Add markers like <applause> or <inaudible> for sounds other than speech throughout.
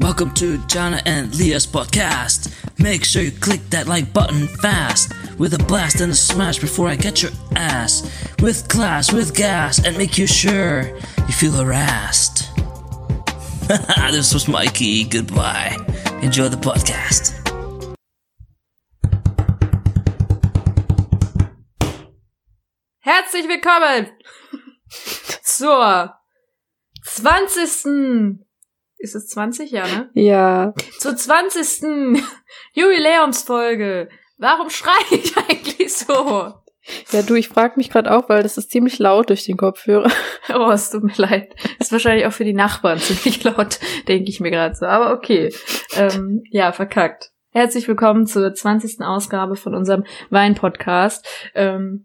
Welcome to Jana and Leah's podcast. Make sure you click that like button fast with a blast and a smash before I get your ass with class, with gas, and make you sure you feel harassed. <laughs> this was Mikey. Goodbye. Enjoy the podcast. Herzlich willkommen <laughs> zur 20. Ist es 20, ja, ne? Ja. Zur 20. Jubiläumsfolge. Warum schreie ich <laughs> eigentlich so? Ja, du, ich frage mich gerade auch, weil das ist ziemlich laut durch den Kopfhörer. Oh, es tut mir leid. Ist wahrscheinlich auch für die Nachbarn ziemlich <laughs> laut, denke ich mir gerade so. Aber okay. Ähm, ja, verkackt. Herzlich willkommen zur 20. Ausgabe von unserem Wein-Podcast. Ähm,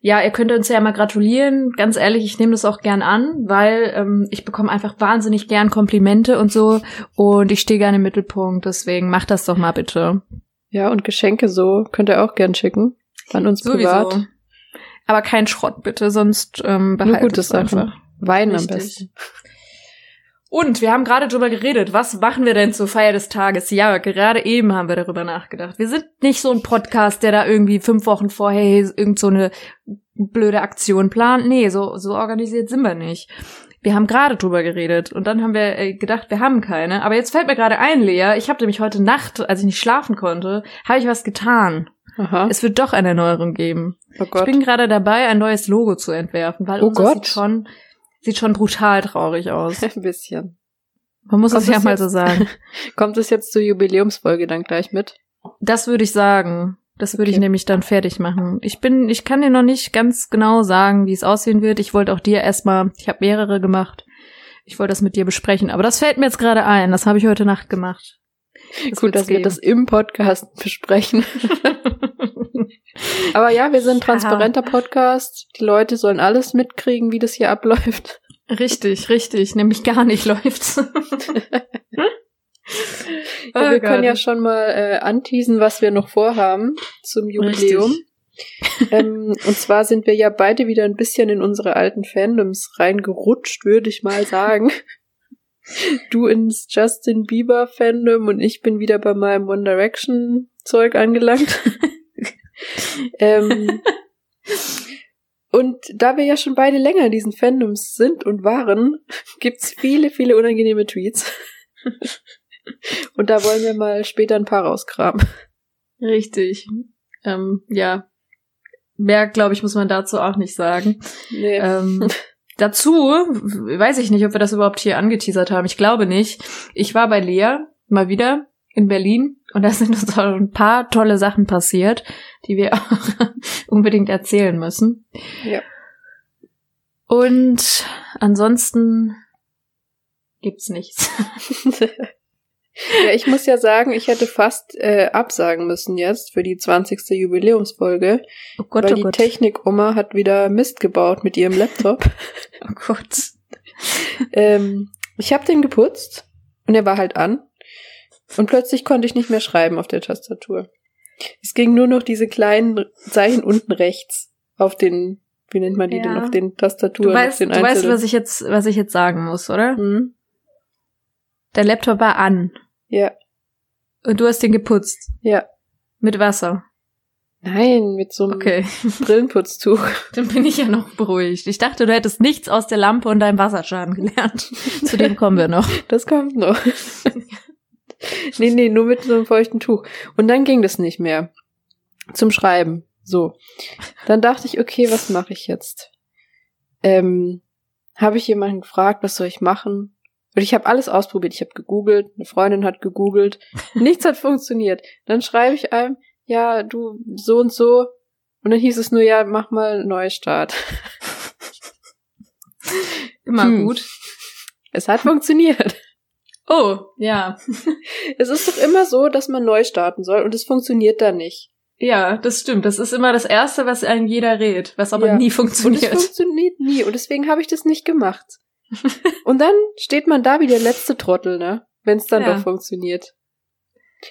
ja, ihr könnt uns ja mal gratulieren. Ganz ehrlich, ich nehme das auch gern an, weil ähm, ich bekomme einfach wahnsinnig gern Komplimente und so und ich stehe gerne im Mittelpunkt. Deswegen macht das doch mal bitte. Ja, und Geschenke so könnt ihr auch gern schicken. An uns privat. Sowieso. Aber kein Schrott bitte, sonst ähm, Nur behaltet gute Sachen. einfach. Wein am Richtig. besten. Und wir haben gerade drüber geredet, was machen wir denn zur Feier des Tages? Ja, gerade eben haben wir darüber nachgedacht. Wir sind nicht so ein Podcast, der da irgendwie fünf Wochen vorher irgend so eine blöde Aktion plant. Nee, so, so organisiert sind wir nicht. Wir haben gerade drüber geredet und dann haben wir äh, gedacht, wir haben keine. Aber jetzt fällt mir gerade ein, Lea, ich habe nämlich heute Nacht, als ich nicht schlafen konnte, habe ich was getan. Aha. Es wird doch eine Erneuerung geben. Oh Ich Gott. bin gerade dabei, ein neues Logo zu entwerfen, weil Oh unser Gott. sieht schon, sieht schon brutal traurig aus. <laughs> Ein bisschen. Man muss Kommt es ja mal jetzt- so sagen. <laughs> Kommt es jetzt zur Jubiläumsfolge dann gleich mit? Das würde ich sagen. Das würde ich Okay. nämlich dann fertig machen. Ich bin, ich kann dir noch nicht ganz genau sagen, wie es aussehen wird. Ich wollte auch dir erstmal, ich habe mehrere gemacht. Ich wollte das mit dir besprechen, aber das fällt mir jetzt gerade ein. Das habe ich heute Nacht gemacht. Das Gut, dass wir geben. das im Podcast <laughs> besprechen. <laughs> Aber ja, wir sind ein transparenter Podcast. Die Leute sollen alles mitkriegen, wie das hier abläuft. richtig, richtig. Nämlich gar nicht läuft's. <laughs> Ja, Oh wir können Gott. ja schon mal äh, anteasen, was wir noch vorhaben zum Jubiläum. Ähm, und zwar sind wir ja beide wieder ein bisschen in unsere alten Fandoms reingerutscht, würde ich mal sagen. Du ins Justin Bieber Fandom und ich bin wieder bei meinem One Direction Zeug angelangt. <laughs> ähm, und da wir ja schon beide länger in diesen Fandoms sind und waren, gibt's viele, viele unangenehme Tweets. und da wollen wir mal später ein paar rausgraben. Richtig. Ähm, ja. Mehr, glaube ich, muss man dazu auch nicht sagen. Nee. Ähm, <laughs> dazu weiß ich nicht, ob wir das überhaupt hier angeteasert haben. Ich glaube nicht. Ich war bei Lea mal wieder in Berlin und da sind uns auch ein paar tolle Sachen passiert, die wir <laughs> auch unbedingt erzählen müssen. Ja. Und ansonsten gibt's nichts. <laughs> Ja, ich muss ja sagen, ich hätte fast äh, absagen müssen jetzt für die 20. Jubiläumsfolge, Oh Gott, weil oh die Gott. Technik-Oma hat wieder Mist gebaut mit ihrem Laptop. <laughs> Oh Gott. ähm, ich habe den geputzt und er war halt an und plötzlich konnte ich nicht mehr schreiben auf der Tastatur. Es ging nur noch diese kleinen Zeichen unten rechts auf den, wie nennt man die Ja. denn, auf den Du Tastaturen, auf weißt, du weißt, was ich jetzt, was ich jetzt sagen muss, oder? hm? Der Laptop war an Ja, und du hast den geputzt ja. mit Wasser. Nein, mit so einem Okay. <laughs> Brillenputztuch. <laughs> Dann bin ich ja noch beruhigt. Ich dachte, du hättest nichts aus der Lampe und deinem Wasserschaden gelernt. <laughs> Zu dem kommen wir noch. Das kommt noch. nee, nee, nur mit so einem feuchten Tuch. Und dann ging das nicht mehr. Zum Schreiben. So. Dann dachte ich, okay, was mache ich jetzt? Ähm, habe ich jemanden gefragt, was soll ich machen? Und ich habe alles ausprobiert. Ich habe gegoogelt, eine Freundin hat gegoogelt. <laughs> Nichts hat funktioniert. Dann schreibe ich einem, ja, du so und so. Und dann hieß es nur, ja, mach mal Neustart. <laughs> Immer Hm. gut. Es hat funktioniert. Oh, ja. <laughs> Es ist doch immer so, dass man neu starten soll und es funktioniert dann nicht. Ja, das stimmt. Das ist immer das Erste, was einem jeder rät, was aber Ja. nie Und es funktioniert. funktioniert nie und deswegen habe ich das nicht gemacht. Und dann steht man da wie der letzte Trottel, ne? Wenn es dann Ja. doch funktioniert.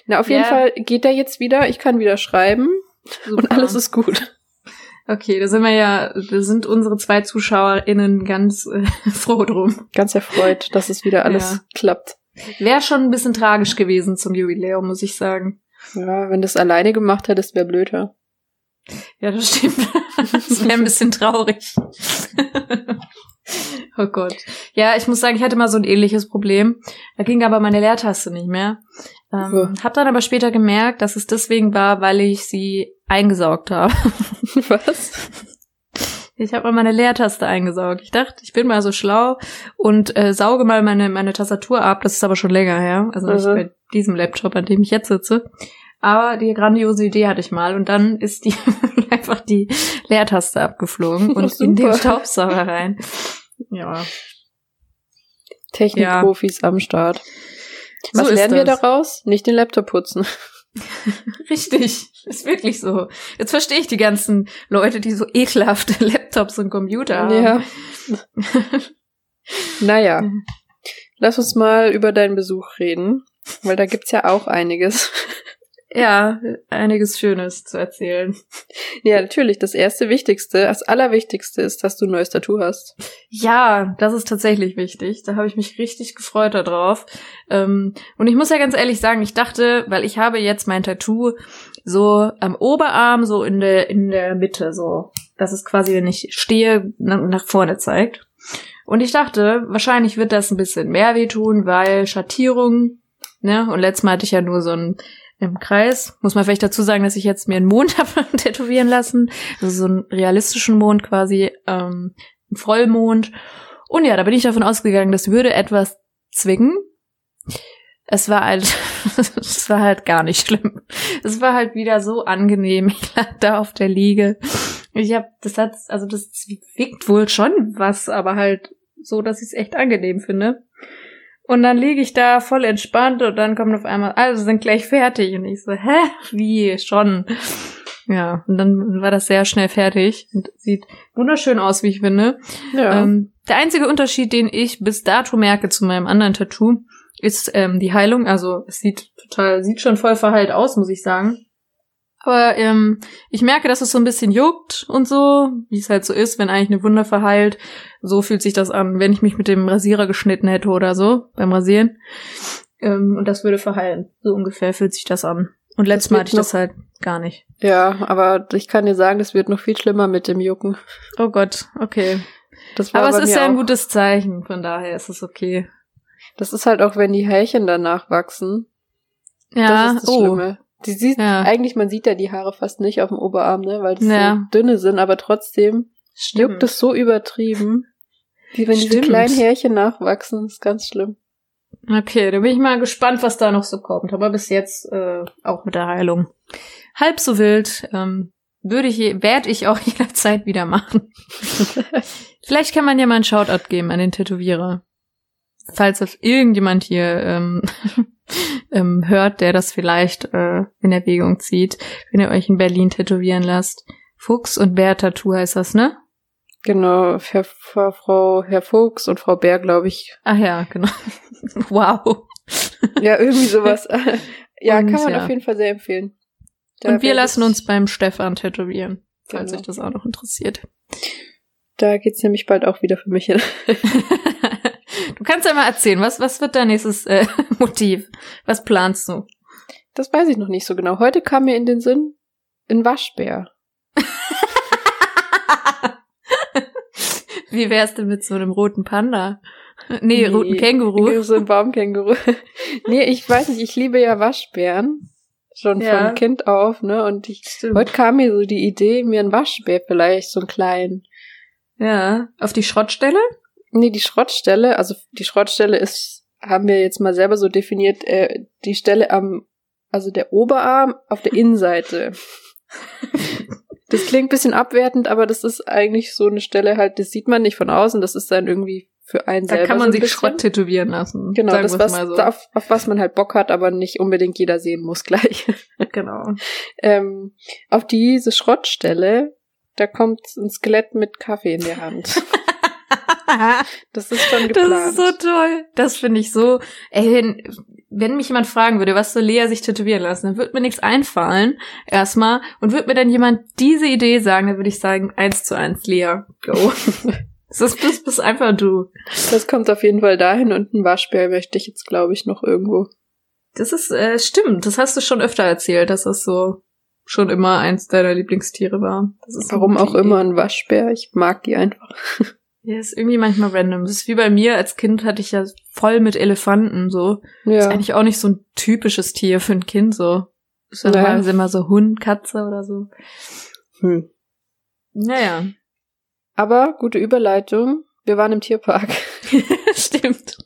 Na, auf jeden Ja. Fall geht er jetzt wieder, ich kann wieder schreiben und Super. alles ist gut. Okay, da sind wir ja, da sind unsere zwei ZuschauerInnen ganz äh, <laughs> froh drum. Ganz erfreut, dass es wieder alles Ja. klappt. Wäre schon ein bisschen tragisch gewesen zum Jubiläum, muss ich sagen. Ja, wenn du es alleine gemacht hättest, wäre blöder. Ja, das stimmt. <laughs> Das wäre ein bisschen traurig. <laughs> oh Gott. Ja, ich muss sagen, ich hatte mal so ein ähnliches Problem. Da ging aber meine Leertaste nicht mehr. Ähm, Ja. Hab dann aber später gemerkt, dass es deswegen war, weil ich sie eingesaugt habe. <laughs> Was? Ich habe mal meine Leertaste eingesaugt. Ich dachte, ich bin mal so schlau und äh, sauge mal meine, meine Tastatur ab. Das ist aber schon länger her. Also nicht Mhm. bei diesem Laptop, an dem ich jetzt sitze. Aber die grandiose Idee hatte ich mal und dann ist die <laughs> einfach die Leertaste abgeflogen und <laughs> in den. Staubsauger rein. Ja, Technikprofis am Start. So Was ist lernen wir das. daraus? Nicht den Laptop putzen. <laughs> richtig. Ist wirklich so. Jetzt verstehe ich die ganzen Leute, die so ekelhafte <laughs> Laptops und Computer haben. Ja. <laughs> naja. Lass uns mal über deinen Besuch reden, weil da gibt's ja auch einiges. Ja, einiges Schönes zu erzählen. <laughs> Ja, natürlich. Das erste Wichtigste, das Allerwichtigste ist, dass du ein neues Tattoo hast. Ja, das ist tatsächlich wichtig. Da habe ich mich richtig gefreut darauf. Ähm, und ich muss ja ganz ehrlich sagen, ich dachte, weil ich habe jetzt mein Tattoo so am Oberarm, so in der, in der Mitte, so. Das ist quasi, wenn ich stehe, na- nach vorne zeigt. Und ich dachte, wahrscheinlich wird das ein bisschen mehr wehtun, weil Schattierung, ne? Und letztes Mal hatte ich ja nur so ein im Kreis. Muss man vielleicht dazu sagen, dass ich jetzt mir einen Mond <laughs> habe tätowieren lassen. Also so einen realistischen Mond quasi, ähm, einen Vollmond. Und ja, da bin ich davon ausgegangen, das würde etwas zwingen. Es war halt, <laughs> es war halt gar nicht schlimm. Es war halt wieder so angenehm. <laughs> Ich lag da auf der Liege. Ich habe, das hat, also das zwickt wohl schon was, aber halt so, dass ich es echt angenehm finde. Und dann liege ich da voll entspannt und dann kommt auf einmal, also sind gleich fertig. Und ich so, hä? Wie? Schon? Ja, und dann war das sehr schnell fertig und sieht wunderschön aus, wie ich finde. Ja. Ähm, der einzige Unterschied, den ich bis dato merke zu meinem anderen Tattoo, ist ähm, die Heilung. Also es sieht total, sieht schon voll verheilt aus, muss ich sagen. Aber ähm, ich merke, dass es so ein bisschen juckt und so, wie es halt so ist, wenn eigentlich eine Wunde verheilt. So fühlt sich das an, wenn ich mich mit dem Rasierer geschnitten hätte oder so beim Rasieren. Ähm, und das würde verheilen. So ungefähr fühlt sich das an. Und letztes Mal hatte ich das halt gar nicht. ja, aber ich kann dir sagen, das wird noch viel schlimmer mit dem Jucken. Oh Gott, okay. Aber es ist ja ein gutes Zeichen, von daher ist es okay. Das ist halt auch, wenn die Härchen danach wachsen. Ja, das ist das oh. Schlimme. Die sieht, Ja. eigentlich, man sieht ja die Haare fast nicht auf dem Oberarm, ne, weil das Ja. so dünne sind, aber trotzdem Stimmt. juckt es so übertrieben. Wie wenn diese Stimmt. kleinen Härchen nachwachsen, ist ganz schlimm. Okay, da bin ich mal gespannt, was da noch so kommt. Aber bis jetzt äh, auch mit der Heilung. Halb so wild ähm, würde ich, werde ich auch <laughs> jederzeit wieder machen. <laughs> Vielleicht kann man ja mal einen Shoutout geben an den Tätowierer. Falls das irgendjemand hier ähm, <laughs> ähm, hört, der das vielleicht äh, in Erwägung zieht, wenn ihr euch in Berlin tätowieren lasst. Fuchs und Bär Tattoo heißt das, ne? Genau, Herr, Frau, Frau, Herr Fuchs und Frau Bär, glaube ich. Ach ja, genau. <laughs> wow. Ja, irgendwie sowas. <laughs> ja, Und, kann man ja. auf jeden Fall sehr empfehlen. Da Und wir lassen uns beim Stefan tätowieren, falls Genau. euch das auch noch interessiert. Da geht's nämlich bald auch wieder für mich hin. Du kannst ja mal erzählen, was, was wird dein nächstes äh, <laughs> Motiv? Was planst du? Das weiß ich noch nicht so genau. Heute kam mir in den Sinn ein Waschbär. <laughs> Wie wär's denn mit so einem roten Panda? <laughs> Nee, roten Känguru. So ein Baumkänguru. nee, ich weiß nicht, ich liebe ja Waschbären. Schon Ja. von Kind auf, ne? Und ich, heute kam mir so die Idee, mir einen Waschbär vielleicht, so einen kleinen. Ja, auf die Schrottstelle? Nee, die Schrottstelle, also die Schrottstelle ist, haben wir jetzt mal selber so definiert, äh, die Stelle am, also der Oberarm auf der Innenseite. <laughs> Das klingt ein bisschen abwertend, aber das ist eigentlich so eine Stelle halt, das sieht man nicht von außen, das ist dann irgendwie für einen Da selber kann man so sich bisschen. Schrott tätowieren lassen. Genau, das, was, so. auf, auf was man halt Bock hat, aber nicht unbedingt jeder sehen muss gleich. <laughs> Genau. ähm, auf diese Schrottstelle, da kommt ein Skelett mit Kaffee in der Hand. <laughs> Das ist schon geplant. Das ist so toll. Das finde ich so. Ey, wenn, wenn mich jemand fragen würde, was soll Lea sich tätowieren lassen, dann würde mir nichts einfallen, erstmal. Und würde mir dann jemand diese Idee sagen, dann würde ich sagen, eins zu eins, Lea, go. <laughs> Das ist, das bist einfach du. Das kommt auf jeden Fall dahin und ein Waschbär möchte ich jetzt, glaube ich, noch irgendwo. Das ist, äh, stimmt. Das hast du schon öfter erzählt, dass das so schon immer eins deiner Lieblingstiere war. Das ist Warum auch immer ein Waschbär. Ich mag die einfach. <laughs> Ja, ist irgendwie manchmal random. Das ist wie bei mir. Als Kind hatte ich ja voll mit Elefanten, so. Ist Ja. eigentlich auch nicht so ein typisches Tier für ein Kind, so. Ist Naja. normalerweise immer so Hund, Katze oder so. Hm. Naja. Aber gute Überleitung. Wir waren im Tierpark. <laughs> Stimmt.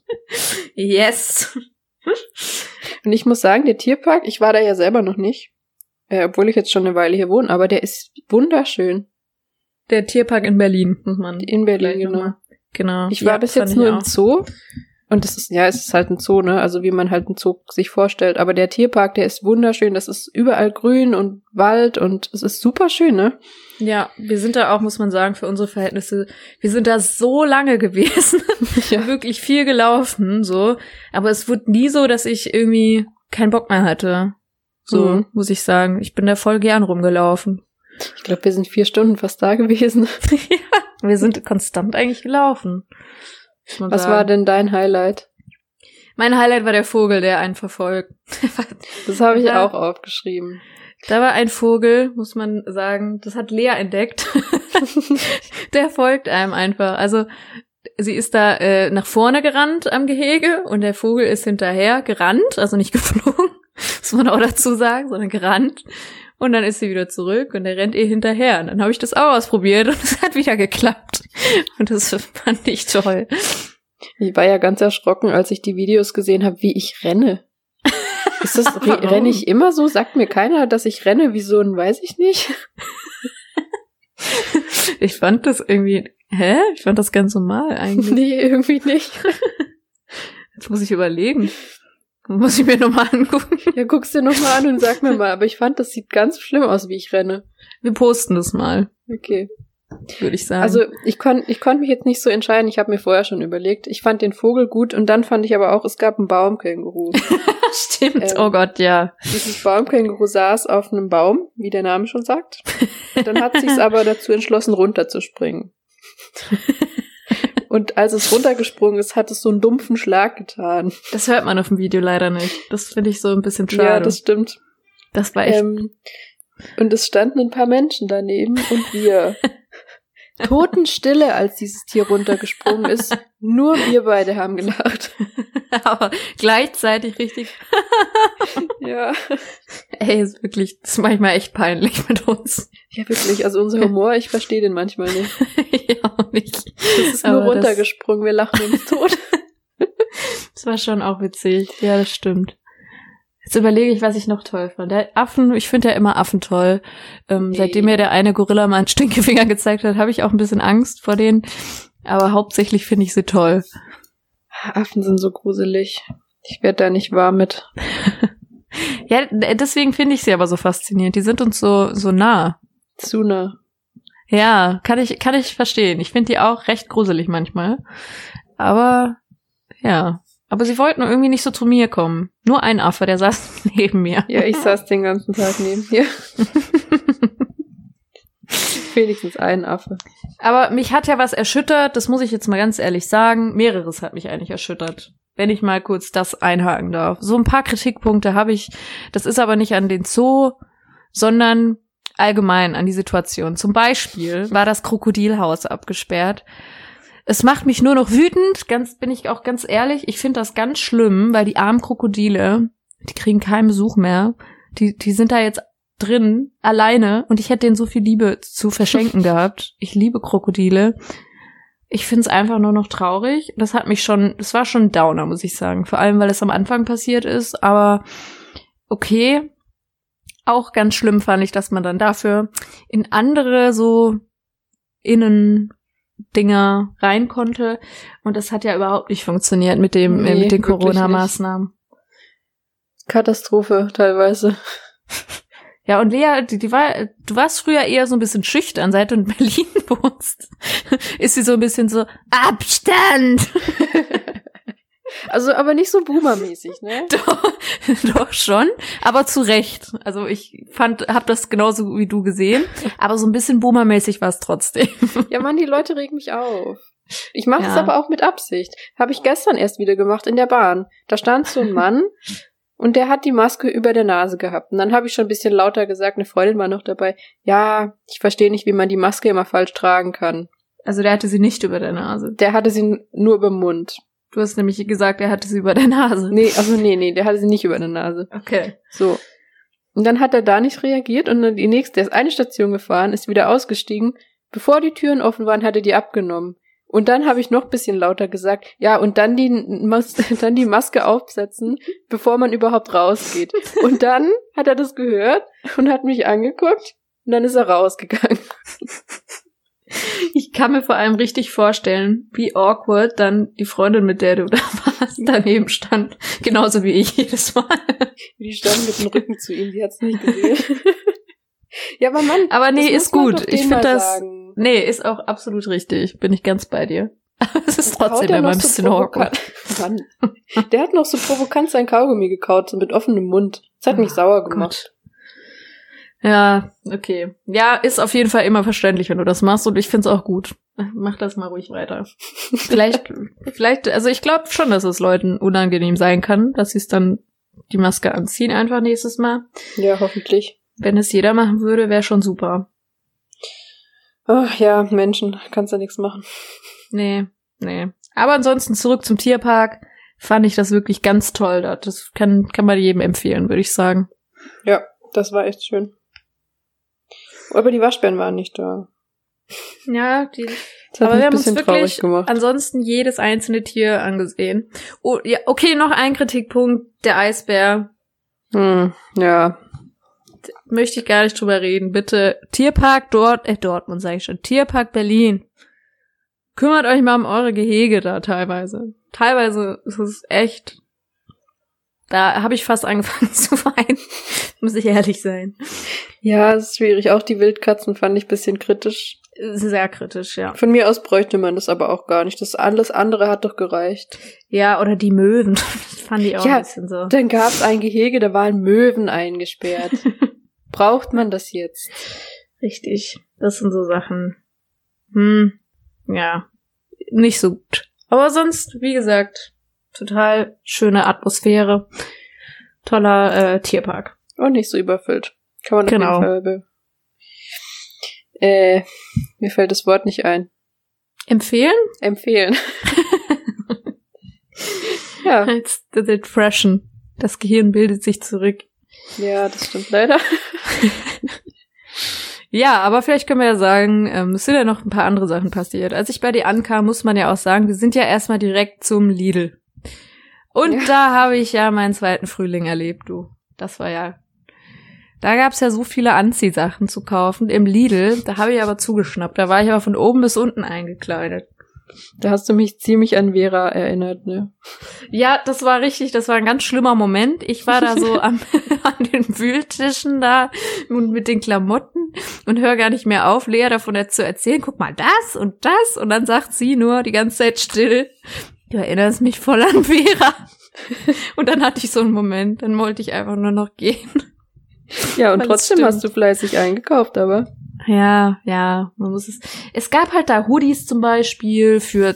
Yes. Und ich muss sagen, der Tierpark, ich war da ja selber noch nicht. Äh, obwohl ich jetzt schon eine Weile hier wohne, aber der ist wunderschön. Der Tierpark in Berlin, muss man. In Berlin, genau. nochmal- Genau. Ich war Ja, bis jetzt nur im. Zoo. Und das ist, ja, es ist halt ein Zoo, ne? Also wie man halt einen Zoo sich vorstellt. Aber der Tierpark, der ist wunderschön. Das ist überall grün und Wald und es ist super schön, ne? Ja, wir sind da auch, muss man sagen, für unsere Verhältnisse, wir sind da so lange <laughs> gewesen, Ja. wirklich viel gelaufen, so. Aber es wurde nie so, dass ich irgendwie keinen Bock mehr hatte. So, Mhm. muss ich sagen. Ich bin da voll gern rumgelaufen. Ich glaube, wir sind vier Stunden fast da gewesen. <laughs> Wir sind konstant eigentlich gelaufen. Was sagen. war denn dein Highlight? Mein Highlight war der Vogel, der einen verfolgt. <laughs> Das habe ich Ja. auch aufgeschrieben. Da war ein Vogel, muss man sagen, das hat Lea entdeckt. <laughs> der folgt einem einfach. Also sie ist da äh, nach vorne gerannt am Gehege und der Vogel ist hinterher gerannt, also nicht geflogen, muss man auch dazu sagen, sondern gerannt. Und dann ist sie wieder zurück und er rennt ihr hinterher. Und dann habe ich das auch ausprobiert und <laughs> es hat wieder geklappt. Und das fand ich toll. Ich war ja ganz erschrocken, als ich die Videos gesehen habe, wie ich renne. Ist das, <laughs> renne ich immer so? Sagt mir keiner, dass ich renne wie so ein, weiß ich nicht. <laughs> Ich fand das irgendwie, hä? Ich fand das ganz normal eigentlich. nee, irgendwie nicht. Jetzt muss ich überlegen. Muss ich mir nochmal angucken. <laughs> Ja, guck's dir nochmal an und sag mir mal. Aber ich fand, das sieht ganz schlimm aus, wie ich renne. Wir posten das mal, Okay. würde ich sagen. Also ich konnte ich konnt mich jetzt nicht so entscheiden. Ich habe mir vorher schon überlegt. Ich fand den Vogel gut und dann fand ich aber auch, es gab einen Baumkänguru. <laughs> stimmt. ähm, oh Gott, ja. Dieses Baumkänguru saß auf einem Baum, wie der Name schon sagt. Dann hat sich's <laughs> aber dazu entschlossen, runterzuspringen. Und als es runtergesprungen ist, hat es so einen dumpfen Schlag getan. Das hört man auf dem Video leider nicht. Das finde ich so ein bisschen schade. Ja, das stimmt. das war echt. Ähm, und es standen ein paar Menschen daneben und wir. <laughs> Totenstille, als dieses Tier runtergesprungen ist. Nur wir beide haben gelacht. <laughs> aber gleichzeitig richtig. <laughs> Ja. Ey, ist wirklich, ist manchmal echt peinlich mit uns. Ja, wirklich. Also unser Humor, ich verstehe den manchmal nicht. <laughs> ja, auch nicht. Es ist nur Aber runtergesprungen, wir lachen uns tot. Das war schon auch witzig. Ja, das stimmt. Jetzt überlege ich, was ich noch toll fand. Der Affen, ich finde ja immer Affen toll. Ähm, Nee. Seitdem mir der eine Gorilla mal einen Stinkefinger gezeigt hat, habe ich auch ein bisschen Angst vor denen. Aber hauptsächlich finde ich sie toll. Affen sind so gruselig. Ich werde da nicht warm mit. <laughs> Ja, deswegen finde ich sie aber so faszinierend. Die sind uns so, so nah. Zu nah. Ja, kann ich, kann ich verstehen. Ich finde die auch recht gruselig manchmal. Aber, ja. Aber sie wollten irgendwie nicht so zu mir kommen. Nur ein Affe, der saß <laughs> neben mir. Ja, ich saß den ganzen Tag neben dir. <laughs> Wenigstens ein Affe. Aber mich hat ja was erschüttert, das muss ich jetzt mal ganz ehrlich sagen. Mehreres hat mich eigentlich erschüttert. Wenn ich mal kurz das einhaken darf. So ein paar Kritikpunkte habe ich. Das ist aber nicht an den Zoo, sondern allgemein an die Situation. Zum Beispiel war das Krokodilhaus abgesperrt. Es macht mich nur noch wütend, ganz, bin ich auch ganz ehrlich. Ich finde das ganz schlimm, weil die armen Krokodile, die kriegen keinen Besuch mehr. Die, die sind da jetzt drin, alleine, und ich hätte denen so viel Liebe zu verschenken <laughs> gehabt. Ich liebe Krokodile. Ich finde es einfach nur noch traurig. Das hat mich schon, das war schon ein Downer, muss ich sagen. Vor allem, weil es am Anfang passiert ist, aber okay. Auch ganz schlimm fand ich, dass man dann dafür in andere so Innendinger rein konnte. Und das hat ja überhaupt nicht funktioniert mit dem, äh, Nee, mit den. Corona-Maßnahmen. Katastrophe teilweise. <laughs> Ja, und Lea, die, die war, du warst früher eher so ein bisschen schüchtern, seit du in Berlin <laughs> wohnst. Ist sie so ein bisschen so, Abstand! <laughs> Also, aber nicht so boomermäßig, ne? <laughs> Doch, doch schon, aber zu Recht. Also ich fand, hab das genauso wie du gesehen, aber so ein bisschen boomermäßig war es trotzdem. <laughs> Ja, Mann, die Leute regen mich auf. Ich mache es Ja. aber auch mit Absicht. Habe ich gestern erst wieder gemacht in der Bahn. Da stand so ein Mann und der hat die Maske über der Nase gehabt. Und dann habe ich schon ein bisschen lauter gesagt, eine Freundin war noch dabei. Ja, ich verstehe nicht, wie man die Maske immer falsch tragen kann. Also der hatte sie nicht über der Nase. Der hatte sie nur über den Mund. Du hast nämlich gesagt, er hatte sie über der Nase. Nee, also nee, nee, der hatte sie nicht über der Nase. Okay. So. Und dann hat er da nicht reagiert und dann die nächste, der ist eine Station gefahren, ist wieder ausgestiegen. Bevor die Türen offen waren, hat er die abgenommen. Und dann habe ich noch ein bisschen lauter gesagt, ja, und dann die, Mas <laughs> dann die Maske aufsetzen, bevor man überhaupt rausgeht. Und dann hat er das gehört und hat mich angeguckt und dann ist er rausgegangen. Ich kann mir vor allem richtig vorstellen, wie awkward dann die Freundin, mit der du da warst, daneben stand. Genauso wie ich jedes Mal. Die stand mit dem Rücken zu ihm, die hat's nicht gesehen. <laughs> ja, aber Mann, Aber nee, das ist gut. Ich finde das. sagen. Nee, ist auch absolut richtig. Bin ich ganz bei dir. <laughs> Aber es ist trotzdem er immer ein so bisschen provokant- awkward. Mann. Der hat noch so provokant sein Kaugummi gekaut, so mit offenem Mund. Das hat mich Oh sauer gemacht. Ja, okay. Ja, ist auf jeden Fall immer verständlich, wenn du das machst und ich find's auch gut. Mach das mal ruhig weiter. Vielleicht, <laughs> vielleicht, also ich glaube schon, dass es Leuten unangenehm sein kann, dass sie es dann die Maske anziehen einfach nächstes Mal. Ja, hoffentlich. Wenn es jeder machen würde, wäre schon super. Ach ja, Menschen, kannst ja nichts machen. Nee, nee. Aber ansonsten zurück zum Tierpark. Fand ich das wirklich ganz toll dort. Das kann, kann man jedem empfehlen, würde ich sagen. Ja, das war echt schön. Aber die Waschbären waren nicht da. Ja, die, aber wir haben uns wirklich ansonsten jedes einzelne Tier angesehen. Oh, ja, okay, noch ein Kritikpunkt. Der Eisbär. Hm, ja. Möchte ich gar nicht drüber reden. Bitte, Tierpark dort, äh, Dortmund sage ich schon. Tierpark Berlin. Kümmert euch mal um eure Gehege da teilweise. Teilweise ist es echt. Da habe ich fast angefangen <laughs> zu weinen. Muss ich ehrlich sein. Ja, es ist schwierig. Auch die Wildkatzen fand ich ein bisschen kritisch. Sehr kritisch, ja. Von mir aus bräuchte man das aber auch gar nicht. Das alles andere hat doch gereicht. Ja, oder die Möwen. <laughs> Das fand ich auch Ja, ein bisschen so. Dann gab es ein Gehege, da waren Möwen eingesperrt. <laughs> Braucht man das jetzt? Richtig. Das sind so Sachen. Hm, ja. Nicht so gut. Aber sonst, wie gesagt, total schöne Atmosphäre. Toller äh, Tierpark. Und nicht so überfüllt. Kann man auf Genau. jeden Fall. Be äh, mir fällt das Wort nicht ein. Empfehlen? Empfehlen. <laughs> ja, Als the freshen. Das Gehirn bildet sich zurück. ja, das stimmt leider. <laughs> Ja, aber vielleicht können wir ja sagen, ähm, es sind ja noch ein paar andere Sachen passiert. Als ich bei dir ankam, muss man ja auch sagen, wir sind ja erstmal direkt zum Lidl. Und Ja. da habe ich ja meinen zweiten Frühling erlebt, du. Das war ja. Da gab's ja so viele Anziehsachen zu kaufen im Lidl. Da habe ich aber zugeschnappt. Da war ich aber von oben bis unten eingekleidet. Da hast du mich ziemlich an Vera erinnert, ne? Ja, das war richtig, das war ein ganz schlimmer Moment. Ich war da so <laughs> am, an den Wühltischen da und mit den Klamotten und höre gar nicht mehr auf, Lea davon zu erzählen. Guck mal, das und das. Und dann sagt sie nur die ganze Zeit still. Du erinnerst mich voll an <laughs> Vera. Und dann hatte ich so einen Moment, dann wollte ich einfach nur noch gehen. Ja, und Weil trotzdem hast du fleißig eingekauft, aber. Ja, ja, man muss es. Es gab halt da Hoodies zum Beispiel für,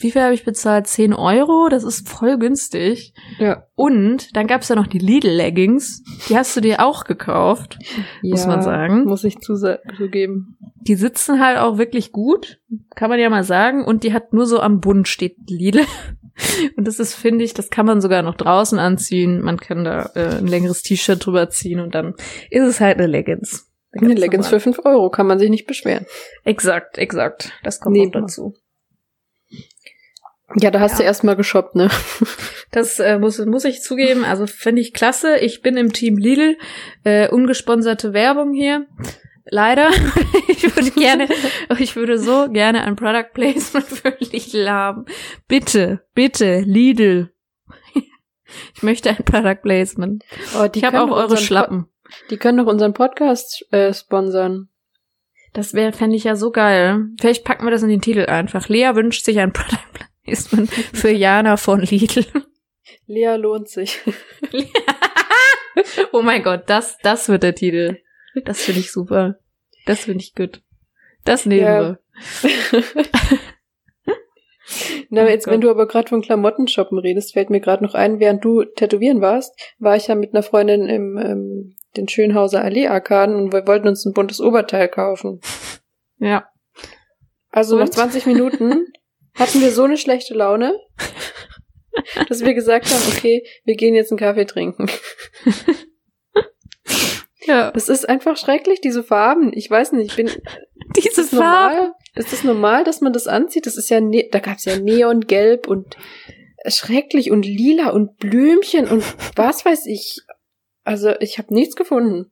wie viel habe ich bezahlt? 10 Euro? Das ist voll günstig. Ja. Und dann gab's ja noch die Lidl-Leggings. Die hast du dir auch gekauft, muss ja, man sagen. Muss ich zugeben. Die sitzen halt auch wirklich gut, kann man ja mal sagen. Und die hat nur so am Bund steht Lidl. <laughs> Und das ist, finde ich, das kann man sogar noch draußen anziehen. Man kann da äh, ein längeres T-Shirt drüber ziehen und dann ist es halt eine Leggings. Eine Leggings für 5 Euro, kann man sich nicht beschweren. Exakt, exakt. Das kommt Nee, noch dazu. Ja, da hast Ja. du erstmal geshoppt, ne? <laughs> Das äh, muss, muss ich zugeben. Also finde ich klasse. Ich bin im Team Lidl. Äh, ungesponserte Werbung hier. Leider. <laughs> ich würde gerne, ich würde so gerne ein Product Placement für Lidl haben. Bitte, bitte, Lidl. Ich möchte ein Product Placement. Oh, die Ich habe auch eure Schlappen. Po- die können doch unseren Podcast äh, sponsern. Das wäre, fände ich ja so geil. Vielleicht packen wir das in den Titel einfach. Lea wünscht sich ein Product Placement für Jana von Lidl. Lea lohnt sich. <laughs> oh mein Gott, das, das wird der Titel. Das finde ich super. Das finde ich gut. Das nehmen Ja. wir. <laughs> Na, Oh jetzt, wenn Gott. du aber gerade von Klamottenshoppen redest, fällt mir gerade noch ein, während du tätowieren warst, war ich ja mit einer Freundin im ähm, den Schönhauser Allee-Arkaden und wir wollten uns ein buntes Oberteil kaufen. Ja. Also nach Und? 20 Minuten <laughs> hatten wir so eine schlechte Laune, dass wir gesagt haben, okay, wir gehen jetzt einen Kaffee trinken. Ja. Das ist einfach schrecklich, diese Farben. Ich weiß nicht, ich bin Diese Ist normal? Ist das normal, dass man das anzieht? Das ist ja, ne da gab's ja Neongelb und schrecklich und lila und Blümchen und was weiß ich. Also ich habe nichts gefunden.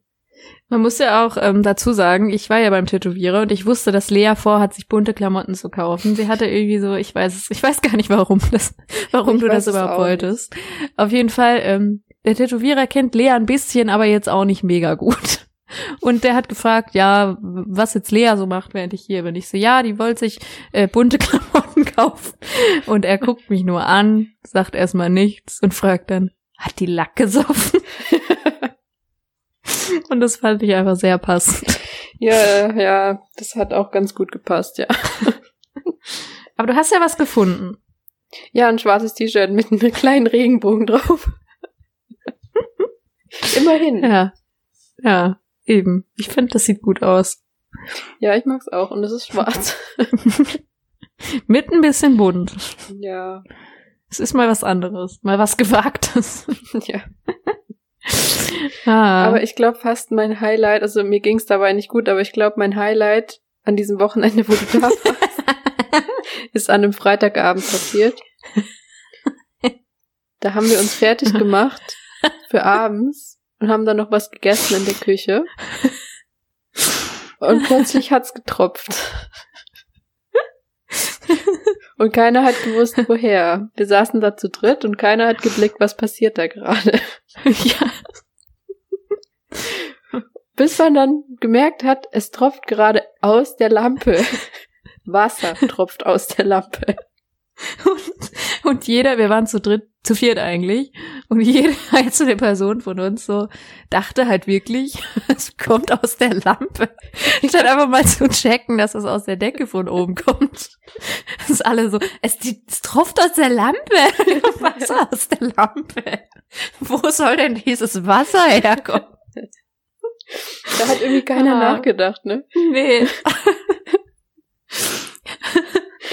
Man muss ja auch ähm, dazu sagen, ich war ja beim Tätowierer und ich wusste, dass Lea vorhat, sich bunte Klamotten zu kaufen. Sie hatte irgendwie so, ich weiß es, ich weiß gar nicht, warum <laughs> das, warum Ich du das überhaupt wolltest. Auf jeden Fall, ähm, der Tätowierer kennt Lea ein bisschen, aber jetzt auch nicht mega gut. <laughs> Und der hat gefragt, ja, was jetzt Lea so macht, während ich hier bin. Ich so, ja, die wollte sich äh, bunte <laughs> Klamotten kaufen. Und er guckt mich nur an, sagt erstmal nichts und fragt dann, hat die Lack gesoffen? <laughs> Und das fand ich einfach sehr passend. Ja, ja, das hat auch ganz gut gepasst, ja. <laughs> Aber du hast ja was gefunden. Ja, ein schwarzes T-Shirt mit einem kleinen Regenbogen drauf. Immerhin. Ja. Ja. Ja, eben. Ich finde, das sieht gut aus. ich mag's auch und es ist schwarz. <laughs> Mit ein bisschen bunt. ja, Es ist mal was anderes. Mal was Gewagtes. ja. <laughs> Ah. Aber ich glaube fast mein Highlight, also mir ging's dabei nicht gut, aber ich glaube mein Highlight an diesem Wochenende, wo du da warst, <laughs> ist an einem Freitagabend passiert. Da haben wir uns fertig gemacht für abends und haben dann noch was gegessen in der Küche. Und plötzlich hat's getropft. <laughs> Und keiner hat gewusst, <laughs> woher. Wir saßen da zu dritt und keiner hat geblickt, was passiert da gerade. ja. Bis man dann gemerkt hat, es tropft gerade aus der Lampe. <laughs> Wasser tropft aus der Lampe. Und, und jeder, wir waren zu dritt, zu viert eigentlich, und jede <laughs> einzelne Person von uns so dachte halt wirklich, <laughs> es kommt aus der Lampe. Statt einfach mal zu checken, dass es aus der Decke von oben kommt. <laughs> Das ist alle so, es, die, es tropft aus der Lampe. Wasser aus der Lampe. Wo soll denn dieses Wasser herkommen? Da hat irgendwie keiner Ah. nachgedacht, ne? Nee.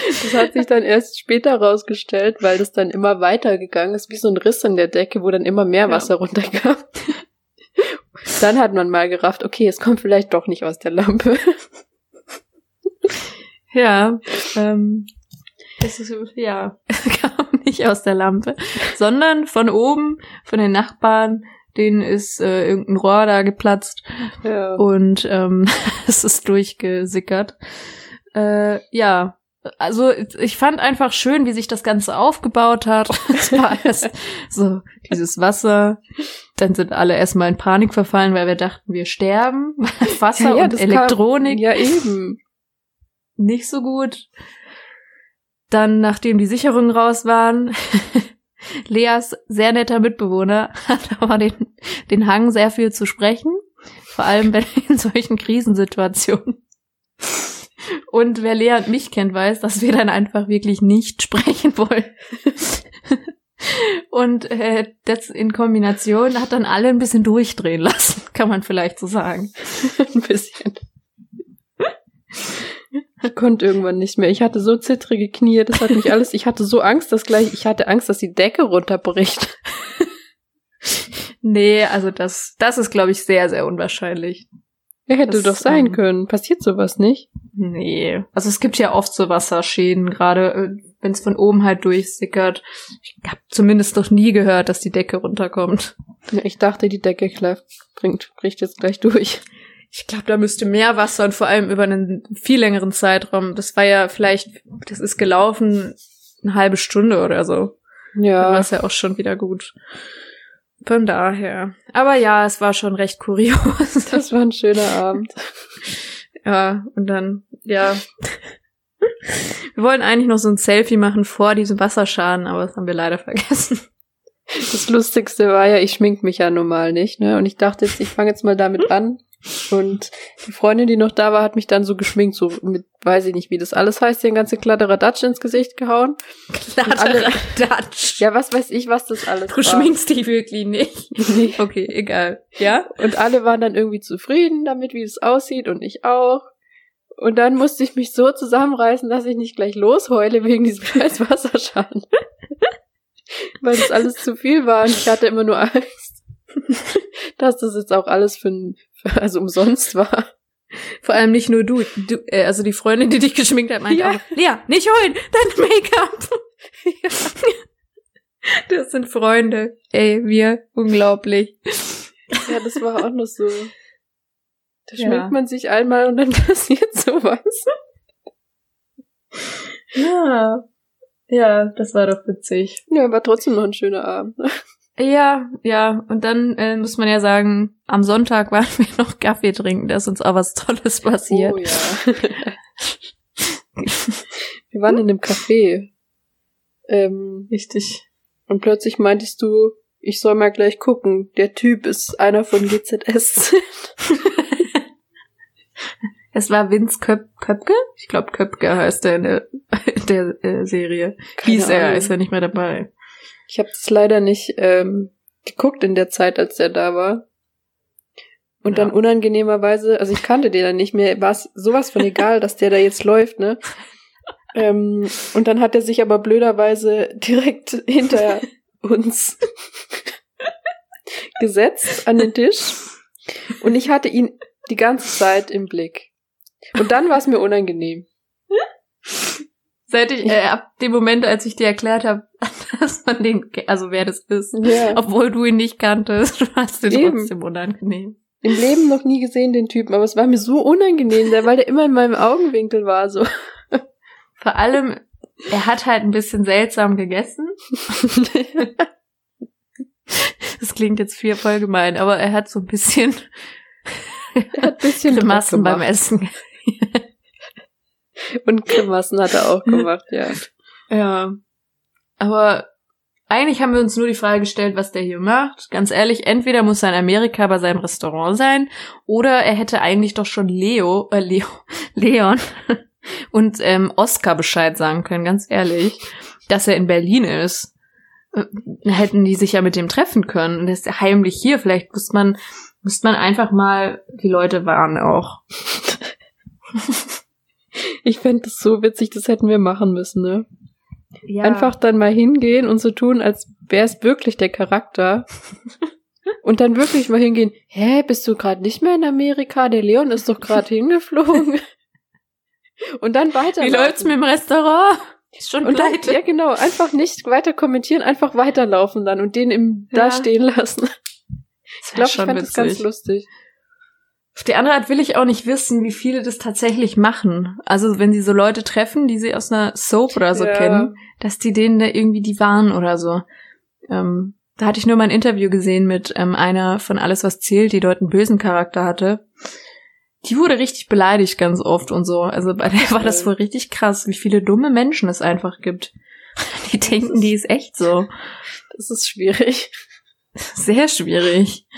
Das hat sich dann erst später rausgestellt, weil das dann immer weitergegangen ist, wie so ein Riss in der Decke, wo dann immer mehr Ja. Wasser runterkam. <laughs> Dann hat man mal gerafft, okay, es kommt vielleicht doch nicht aus der Lampe. <laughs> Ja, ähm, es ist, ja, <laughs> es kam nicht aus der Lampe, sondern von oben, von den Nachbarn, denen ist äh, irgendein Rohr da geplatzt Ja. und ähm, es ist durchgesickert. Äh, ja, also ich fand einfach schön, wie sich das Ganze aufgebaut hat. <laughs> Es war erst so dieses Wasser. Dann sind alle erstmal in Panik verfallen, weil wir dachten, wir sterben. <laughs> Wasser und das Elektronik Kam, ja, eben. nicht so gut. Dann, nachdem die Sicherungen raus waren, <laughs> Leas sehr netter Mitbewohner hat aber den, den Hang, sehr viel zu sprechen. Vor allem in solchen Krisensituationen. Und wer Lea und mich kennt, weiß, dass wir dann einfach wirklich nicht sprechen wollen. <laughs> Und äh, das in Kombination hat dann alle ein bisschen durchdrehen lassen, <laughs> kann man vielleicht so sagen. <laughs> Ein bisschen. Ich konnte irgendwann nicht mehr. Ich hatte so zittrige Knie, das hat mich alles, ich hatte so Angst, dass gleich, ich hatte Angst, dass die Decke runterbricht. Nee, also das, das ist, glaube ich, sehr, sehr unwahrscheinlich. Ja, hätte Das, doch sein ähm, können. Passiert sowas nicht? Nee. Also es gibt ja oft so Wasserschäden, gerade wenn es von oben halt durchsickert. Ich habe zumindest noch nie gehört, dass die Decke runterkommt. Ja, ich dachte, die Decke gleich bringt, bricht jetzt gleich durch. Ich glaube, da müsste mehr Wasser und vor allem über einen viel längeren Zeitraum. Das war ja vielleicht, das ist gelaufen eine halbe Stunde oder so. Dann war Ja, es ja auch schon wieder gut. Von daher. Aber ja, es war schon recht kurios. <laughs> das war ein schöner Abend. <laughs> Ja, und dann, ja. Wir wollen eigentlich noch so ein Selfie machen vor diesem Wasserschaden, aber das haben wir leider vergessen. Das Lustigste war ja, ich schmink mich ja normal nicht, ne? Und ich dachte jetzt, ich fange jetzt mal damit an, Und die Freundin, die noch da war, hat mich dann so geschminkt, so mit, weiß ich nicht, wie das alles heißt, den ganze Kladderadatsch ins Gesicht gehauen. Kladderadatsch. Ja, was weiß ich, was das alles Du war. schminkst dich wirklich nicht. Nee. Okay, egal. Ja? Und alle waren dann irgendwie zufrieden damit, wie es aussieht und ich auch. Und dann musste ich mich so zusammenreißen, dass ich nicht gleich losheule wegen diesem <laughs> scheiß Wasserschaden. Weil das alles zu viel war und ich hatte immer nur Angst, <laughs> dass das jetzt auch alles für, ein- für <laughs> also umsonst war. Vor allem nicht nur du, du äh, also die Freundin, die dich geschminkt hat, meinte Ja. auch, Lea, nicht holen, dein <laughs> Make-up. <laughs> Das sind Freunde. Ey, wir, unglaublich. Ja, das war auch noch so. Da Ja. schminkt man sich einmal und dann passiert sowas. Ja. Ja, das war doch witzig. Ja, war trotzdem noch ein schöner Abend. Ja, ja. Und dann äh, muss man ja sagen, am Sonntag <laughs> waren wir noch Kaffee trinken, da ist uns auch was Tolles passiert. Oh ja. <laughs> Wir waren in einem Café. Ähm, Richtig. und plötzlich meintest du, ich soll mal gleich gucken. Der Typ ist einer von GZS. <laughs> Es war Vince Köp Köpke? Ich glaube, Köpke heißt er in der, der äh, Serie. Keine Hieß er, Ahnung. ist er nicht mehr dabei. Ich habe das leider nicht ähm, geguckt in der Zeit, als der da war. Und Ja. dann unangenehmerweise, also ich kannte den dann nicht mehr, war es sowas von egal, dass der da jetzt läuft, ne? Ähm, und dann hat er sich aber blöderweise direkt hinter uns <laughs> gesetzt an den Tisch. Und ich hatte ihn die ganze Zeit im Blick. Und dann war es mir unangenehm. Seit ich, äh, ab dem Moment, als ich dir erklärt habe, <laughs> dass man den, also wer das ist, Ja. obwohl du ihn nicht kanntest, <laughs> war es dir Eben. trotzdem unangenehm. Im Leben noch nie gesehen, den Typen, aber es war mir so unangenehm, weil der immer in meinem Augenwinkel war, so. Vor allem, er hat halt ein bisschen seltsam gegessen. <laughs> Das klingt jetzt viel voll gemein, aber er hat so ein bisschen Er hat ein bisschen Grimassen Druck beim. Essen. Und Grimassen hat er auch <laughs> gemacht, ja. Ja. Aber eigentlich haben wir uns nur die Frage gestellt, was der hier macht. Ganz ehrlich, entweder muss er in Amerika bei seinem Restaurant sein, oder er hätte eigentlich doch schon Leo, äh, Leo, <laughs> Leon <laughs> und ähm, Oscar Bescheid sagen können, ganz ehrlich, dass er in Berlin ist. Äh, Hätten die sich ja mit dem treffen können. Und er ist ja heimlich hier. Vielleicht muss man, müsste man einfach mal die Leute warnen auch. Ich fände das so witzig, das hätten wir machen müssen, ne? Ja. Einfach dann mal hingehen und so tun, als wäre es wirklich der Charakter. <laughs> Und dann wirklich mal hingehen, hä, bist du gerade nicht mehr in Amerika? Der Leon ist doch gerade hingeflogen. <laughs> Und dann weiter. Wie läuft's mit dem Restaurant? <laughs> Ist schon Und dann, ja genau, einfach nicht weiter kommentieren, einfach weiterlaufen dann und den im Ja. da stehen lassen. Ich glaube, ich fand das ganz lustig. Auf die andere Art will ich auch nicht wissen, wie viele das tatsächlich machen. Also wenn sie so Leute treffen, die sie aus einer Soap oder so Ja. kennen, dass die denen da irgendwie die waren oder so. Ähm, da hatte ich nur mal ein Interview gesehen mit ähm, einer von Alles, was zählt, die dort einen bösen Charakter hatte. Die wurde richtig beleidigt ganz oft und so. Also bei der war das wohl richtig krass, wie viele dumme Menschen es einfach gibt. <laughs> Die denken, die ist echt so. Das ist schwierig. Sehr schwierig.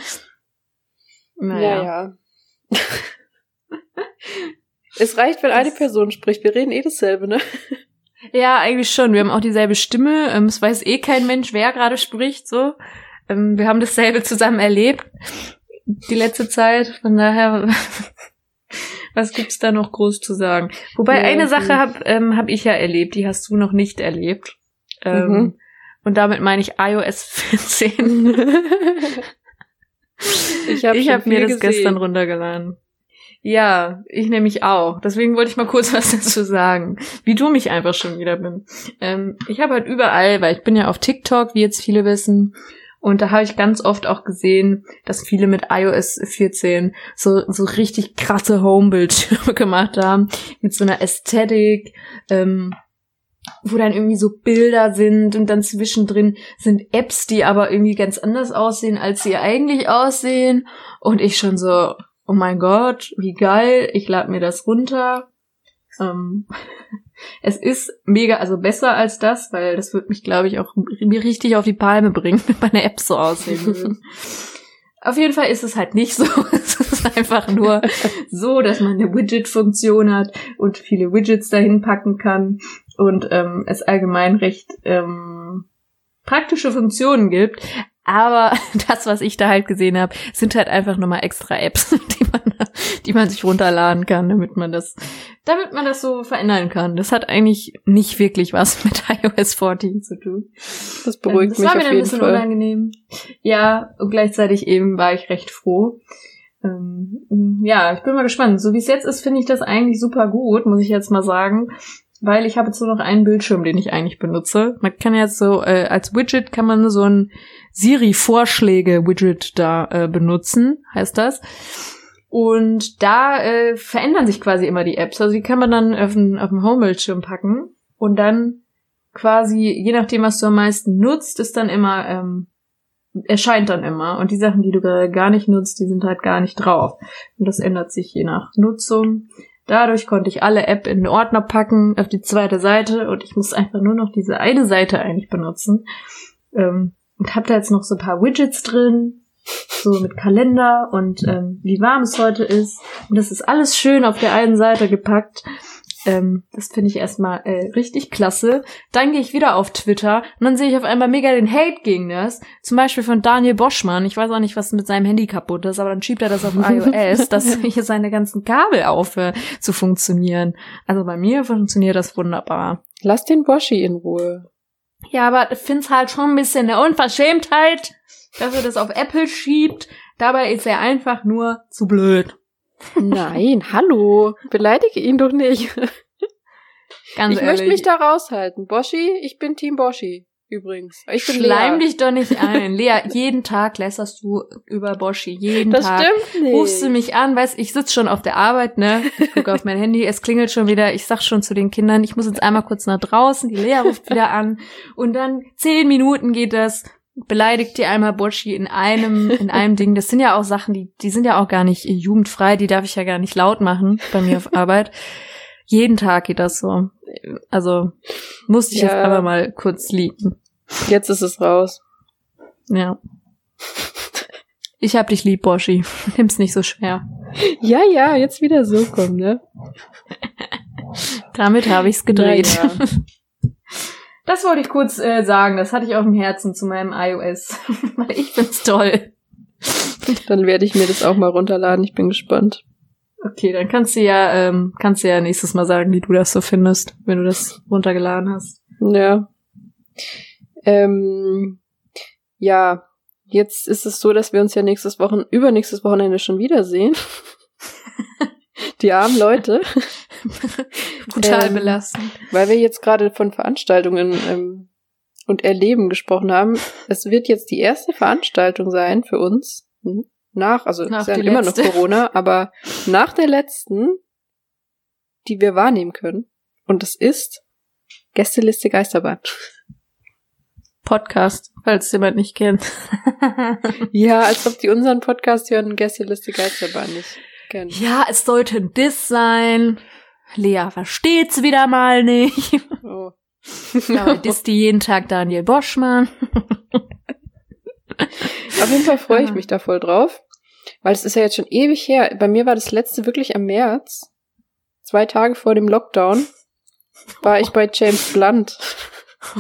Naja. Ja, ja. <laughs> es reicht, wenn eine Das- Person spricht. Wir reden eh dasselbe, ne? Ja, eigentlich schon. Wir haben auch dieselbe Stimme. Ähm, es weiß eh kein Mensch, wer gerade spricht, so. Ähm, wir haben dasselbe zusammen erlebt. Die letzte Zeit. Von daher, <laughs> was gibt's da noch groß zu sagen? Wobei Ja, eine. Sache hab, ähm, hab ich ja erlebt, die hast du noch nicht erlebt. Ähm, Mhm. Und damit meine ich iOS <laughs> 14. ich habe habe mir das gestern runtergeladen. Ja, ich nämlich auch. Deswegen wollte ich mal kurz <laughs> was dazu sagen, wie dumm ich einfach schon wieder bin. Ähm, ich habe halt überall, weil ich bin ja auf TikTok, wie jetzt viele wissen, und da habe ich ganz oft auch gesehen, dass viele mit iOS 14 so, so richtig krasse Homebildschirme <laughs> gemacht haben, mit so einer Ästhetik, ähm, wo dann irgendwie so Bilder sind und dann zwischendrin sind Apps, die aber irgendwie ganz anders aussehen, als sie eigentlich aussehen. Und ich schon so, oh mein Gott, wie geil, ich lade mir das runter. Ähm, <laughs> es ist mega, also besser als das, weil das wird mich, glaube ich, auch richtig auf die Palme bringen, <laughs> wenn meine Apps so aussehen würden. <laughs> auf jeden Fall ist es halt nicht so. <laughs> Es ist einfach nur so, dass man eine Widget-Funktion hat und viele Widgets dahin packen kann und ähm, es allgemein recht ähm, praktische Funktionen gibt. Aber <laughs> das, was ich da halt gesehen habe, sind halt einfach nochmal extra Apps, <laughs> die man, die man sich runterladen kann, damit man das, damit man das so verändern kann. Das hat eigentlich nicht wirklich was <laughs> mit iOS 14 zu tun. Das beruhigt das mich war mir dann ein bisschen Fall. unangenehm. Ja, und gleichzeitig eben war ich recht froh. Ähm, ja, ich bin mal gespannt. So wie es jetzt ist, finde ich das eigentlich super gut, muss ich jetzt mal sagen. Weil ich habe jetzt nur noch einen Bildschirm, den ich eigentlich benutze. Man kann jetzt so, äh, als Widget kann man so ein Siri-Vorschläge-Widget da äh, benutzen, heißt das. Und da äh, verändern sich quasi immer die Apps. Also die kann man dann auf den, auf den Home-Bildschirm packen und dann quasi, je nachdem, was du am meisten nutzt, ist dann immer, ähm, erscheint dann immer. Und die Sachen, die du gerade gar nicht nutzt, die sind halt gar nicht drauf. Und das ändert sich je nach Nutzung. Dadurch konnte ich alle App in den Ordner packen, auf die zweite Seite und ich muss einfach nur noch diese eine Seite eigentlich benutzen. Ähm, und habe da jetzt noch so ein paar Widgets drin, so mit Kalender und ähm, wie warm es heute ist. Und das ist alles schön auf der einen Seite gepackt. Ähm, das finde ich erstmal äh, richtig klasse. Dann gehe ich wieder auf Twitter und dann sehe ich auf einmal mega den Hate gegen das. Zum Beispiel von Daniel Boschmann. Ich weiß auch nicht, was mit seinem Handy kaputt ist, aber dann schiebt er das auf <laughs> iOS, dass hier seine ganzen Kabel aufhören zu funktionieren. Also bei mir funktioniert das wunderbar. Lass den Boshi in Ruhe. Ja, aber ich find's halt schon ein bisschen eine Unverschämtheit, dass er das auf Apple schiebt. Dabei ist er einfach nur zu blöd. Nein, hallo. Beleidige ihn doch nicht. Ganz ich ehrlich. möchte mich da raushalten. Boshi, ich bin Team Boshi. Übrigens. Ich bin Schleim Lea. dich doch nicht ein. Lea, jeden Tag lässerst du über Boschi. Jeden Das Tag. stimmt nicht. Rufst du mich an, weißt, ich sitz schon auf der Arbeit, ne? Ich gucke auf mein Handy, es klingelt schon wieder. Ich sag schon zu den Kindern, ich muss jetzt einmal kurz nach draußen. Die Lea ruft wieder an. Und dann zehn Minuten geht das. Beleidigt die einmal Boschi in einem, in einem Ding. Das sind ja auch Sachen, die, die sind ja auch gar nicht jugendfrei. Die darf ich ja gar nicht laut machen bei mir auf Arbeit. Jeden Tag geht das so. Also musste ich Ja. jetzt aber mal kurz liegen. Jetzt ist es raus. Ja. Ich hab dich lieb, Boschi. Nimm's nicht so schwer. Ja, ja, jetzt wieder so kommen, ne? Damit habe ich's gedreht. Naja. Das wollte ich kurz äh, sagen. Das hatte ich auf dem Herzen zu meinem iOS. <laughs> Weil ich find's toll. Dann werde ich mir das auch mal runterladen. Ich bin gespannt. Okay, dann kannst du ja, ähm, kannst du ja nächstes Mal sagen, wie du das so findest, wenn du das runtergeladen hast. Ja. Ähm, ja, jetzt ist es so, dass wir uns ja nächstes Wochen, übernächstes Wochenende schon wiedersehen. <laughs> Die armen Leute, <laughs> Total Ähm, belastend. weil wir jetzt gerade von Veranstaltungen ähm, und Erleben gesprochen haben. Es wird jetzt die erste Veranstaltung sein für uns hm, nach, also Nach es ist ja immer letzte. noch Corona, aber nach der letzten, die wir wahrnehmen können. Und das ist Gästeliste Geisterbahn. Podcast, falls jemand nicht kennt. <laughs> Ja, als ob die unseren Podcast hören und Gästeliste Geisterbahn nicht kennen. ja, es sollte ein Diss sein. Lea versteht's wieder mal nicht. Oh. <laughs> Dabei disst die jeden Tag Daniel Boschmann. Auf jeden Fall freue ich mich da voll drauf, weil es ist ja jetzt schon ewig her. Bei mir war das letzte wirklich am März, zwei Tage vor dem Lockdown, war ich bei James Blunt. <laughs>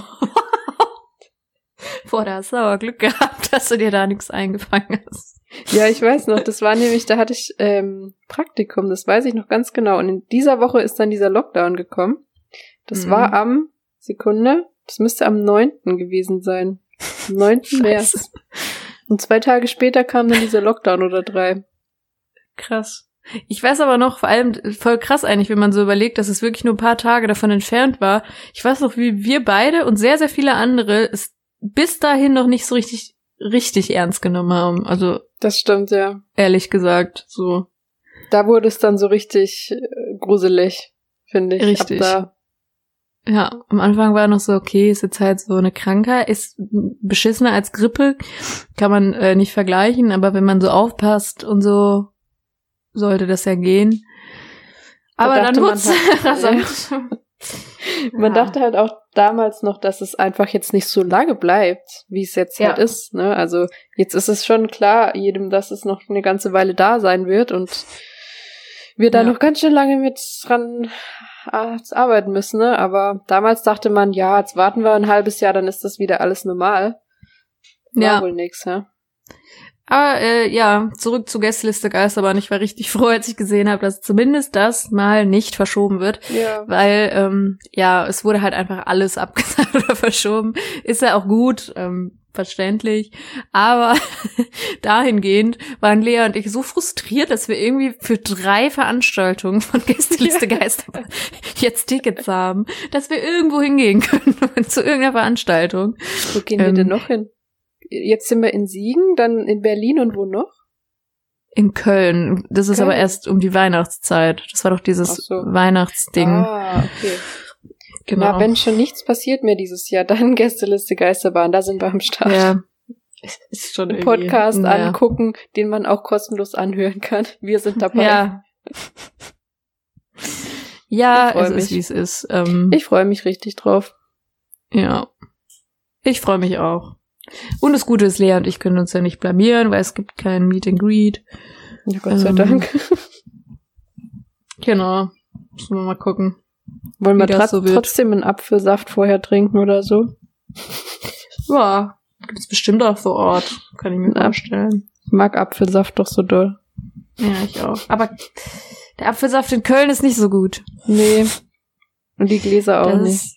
Boah, da hast du aber Glück gehabt, dass du dir da nichts eingefangen hast. Ja, ich weiß noch, das war nämlich, da hatte ich ähm, Praktikum, das weiß ich noch ganz genau. Und in dieser Woche ist dann dieser Lockdown gekommen. Das Mhm. war am, Sekunde, das müsste am 9. gewesen sein. Am 9. <laughs> März. Und zwei Tage später kam dann dieser Lockdown oder drei. Krass. Ich weiß aber noch, vor allem voll krass eigentlich, wenn man so überlegt, dass es wirklich nur ein paar Tage davon entfernt war. Ich weiß noch, wie wir beide und sehr, sehr viele andere es bis dahin noch nicht so richtig, richtig ernst genommen haben. Also Das stimmt, ja. ehrlich gesagt, so. Da wurde es dann so richtig äh, gruselig, finde ich. Richtig. Ja, am Anfang war noch so, okay, ist jetzt halt so eine Krankheit, ist beschissener als Grippe, kann man äh, nicht vergleichen, aber wenn man so aufpasst und so, sollte das ja gehen. Da Aber dann dachte man wurd's halt, <laughs> rasant. <laughs> Man Ja. dachte halt auch damals noch, dass es einfach jetzt nicht so lange bleibt, wie es jetzt Ja. halt ist. Ne? Also jetzt ist es schon klar jedem, dass es noch eine ganze Weile da sein wird und wir da Ja. noch ganz schön lange mit dran äh, arbeiten müssen. Ne? Aber damals dachte man, ja, jetzt warten wir ein halbes Jahr, dann ist das wieder alles normal. War Ja. wohl nix, ja. Aber äh, ja, zurück zur Gästeliste Geisterbahn. Ich war richtig <laughs> froh, als ich gesehen habe, dass zumindest das mal nicht verschoben wird. Ja. Weil, ähm, ja, es wurde halt einfach alles <laughs> abgesagt oder verschoben. Ist ja auch gut, ähm, verständlich. Aber <laughs> dahingehend waren Lea und ich so frustriert, dass wir irgendwie für drei Veranstaltungen von Gästeliste Geisterbahn jetzt Tickets haben, dass wir irgendwo hingehen können zu irgendeiner Veranstaltung. Wo gehen wir Ähm, denn noch hin? Jetzt sind wir in Siegen, dann in Berlin und wo noch? In Köln. Das ist Köln. aber erst um die Weihnachtszeit. Das war doch dieses so. Weihnachtsding. Ah, okay. genau. Ja, wenn schon nichts passiert mehr dieses Jahr, dann <laughs> Gästeliste Geisterbahn, da sind wir am Start. ja. Ist schon Einen Podcast ja. angucken, den man auch kostenlos anhören kann. Wir sind dabei. Ja. Ja, es ist mich. wie es ist. Ähm, Ich freue mich richtig drauf. ja. Ich freue mich auch. Und das Gute ist, Lea und ich können uns ja nicht blamieren, weil es gibt kein Meet and Greet. Ja, Gott sei Ähm, Dank. Genau. Müssen wir mal gucken. Wollen wir tra so trotzdem einen Apfelsaft vorher trinken oder so? Ja, gibt's bestimmt auch vor Ort. Kann ich mir Ja. vorstellen. Ich mag Apfelsaft doch so doll. Ja, ich auch. Aber der Apfelsaft in Köln ist nicht so gut. Nee. Und die Gläser auch Das nicht.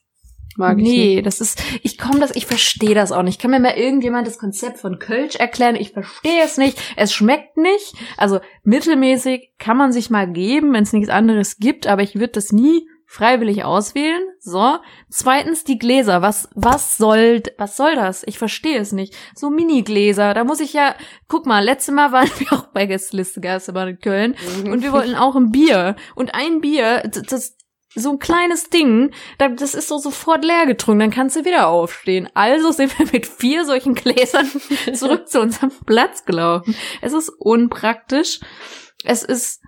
Mag ich nee, nicht. das ist, ich komme das, ich verstehe das auch nicht. Kann mir mal irgendjemand das Konzept von Kölsch erklären? Ich verstehe es nicht. Es schmeckt nicht. Also mittelmäßig kann man sich mal geben, wenn es nichts anderes gibt, aber ich würde das nie freiwillig auswählen. So. Zweitens die Gläser. Was, was soll, was soll das? Ich verstehe es nicht. So Mini-Gläser. Da muss ich ja, guck mal, letztes Mal waren <laughs> wir auch bei Gästeliste Geisterbahn in Köln. Und wir wollten auch ein Bier. Und ein Bier, das so ein kleines Ding, da- das ist so sofort leer getrunken, dann kannst du wieder aufstehen. Also sind wir mit vier solchen Gläsern <laughs> zurück zu unserem Platz gelaufen. Es ist unpraktisch. Es ist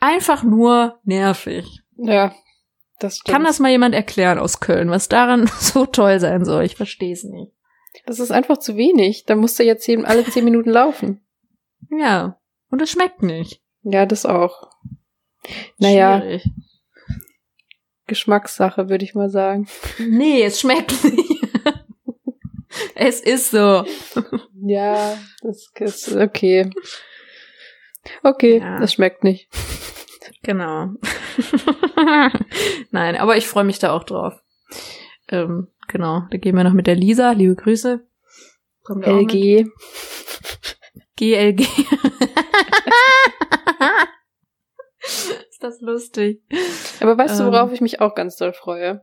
einfach nur nervig. Ja, das stimmt. Kann das mal jemand erklären aus Köln, was daran <laughs> so toll sein soll? Ich verstehe es nicht. Das ist einfach zu wenig. Da musst du jetzt eben alle zehn Minuten laufen. Ja. Und es schmeckt nicht. Ja, das auch. Naja, Schwierig. Geschmackssache, würde ich mal sagen. Nee, es schmeckt nicht. es ist so. Ja, das ist okay. Okay, Ja. das schmeckt nicht. Genau. <laughs> Nein, aber ich freue mich da auch drauf. Ähm, genau, da gehen wir noch mit der Lisa. Liebe Grüße. Kommt. LG. GLG. Das lustig? Aber weißt du, worauf Ähm. ich mich auch ganz doll freue?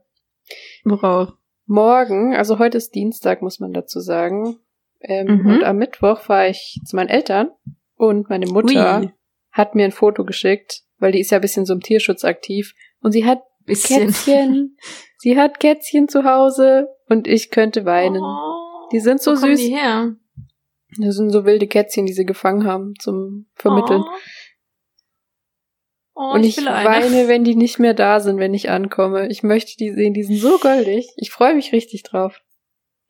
Worauf? Morgen, also heute ist Dienstag, muss man dazu sagen. Ähm, Mhm. Und am Mittwoch fahre ich zu meinen Eltern und meine Mutter Ui. hat mir ein Foto geschickt, weil die ist ja ein bisschen so im Tierschutz aktiv. Und sie hat Bisschen. Kätzchen. <laughs> sie hat Kätzchen zu Hause und ich könnte weinen. Oh, Die sind so süß. Die her? Das sind so wilde Kätzchen, die sie gefangen haben zum Vermitteln. Oh. Oh, und ich, eine. weine, wenn die nicht mehr da sind, wenn ich ankomme. Ich möchte die sehen, die sind so goldig. Ich freue mich richtig drauf.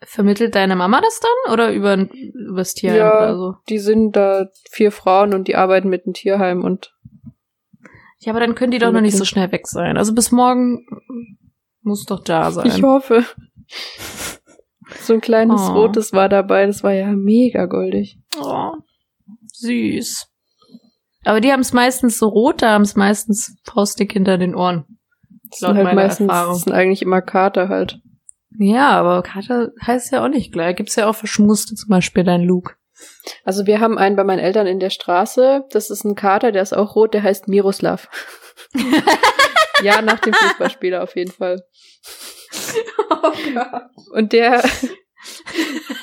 Vermittelt deine Mama das dann oder über übers Tierheim Ja. oder so? Die sind da vier Frauen und die arbeiten mit dem Tierheim und Ja, aber dann können die doch noch nicht so schnell weg sein. Also bis morgen muss doch da sein. ich hoffe. So ein kleines Oh. rotes war dabei, das war ja mega goldig. Oh, süß. Aber die haben es meistens so rot, da haben es meistens faustdick hinter den Ohren. Das Laut sind halt meistens, Erfahrung. das sind eigentlich immer Kater halt. Ja, aber Kater heißt ja auch nicht gleich. Gibt's ja auch verschmuste zum Beispiel dein Luke. Also wir haben einen bei meinen Eltern in der Straße. Das ist ein Kater, der ist auch rot, der heißt Miroslav. <laughs> ja, nach dem Fußballspieler auf jeden Fall. <laughs> Oh Gott. Und der,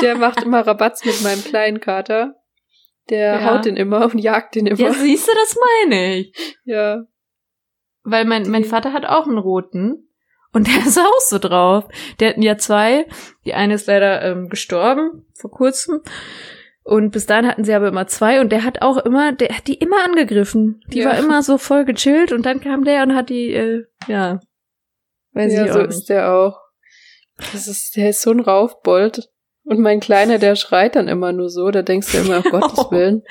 der macht immer Rabatz mit meinem kleinen Kater. Der Ja. haut den immer und jagt den immer. Ja, siehst du, das meine ich. Ja. Weil mein, mein Vater hat auch einen roten. Und der <laughs> ist auch so drauf. Der hatten ja zwei. Die eine ist leider ähm, gestorben vor kurzem. Und bis dahin hatten sie aber immer zwei. Und der hat auch immer, der hat die immer angegriffen. Die Ja. war immer so voll gechillt. Und dann kam der und hat die, äh, ja, Weiß ja, ich so auch ist nicht. der auch. Das ist, der ist so ein Raufbold. Und mein Kleiner, der schreit dann immer nur so. Da denkst du immer, um <laughs> Gottes Willen,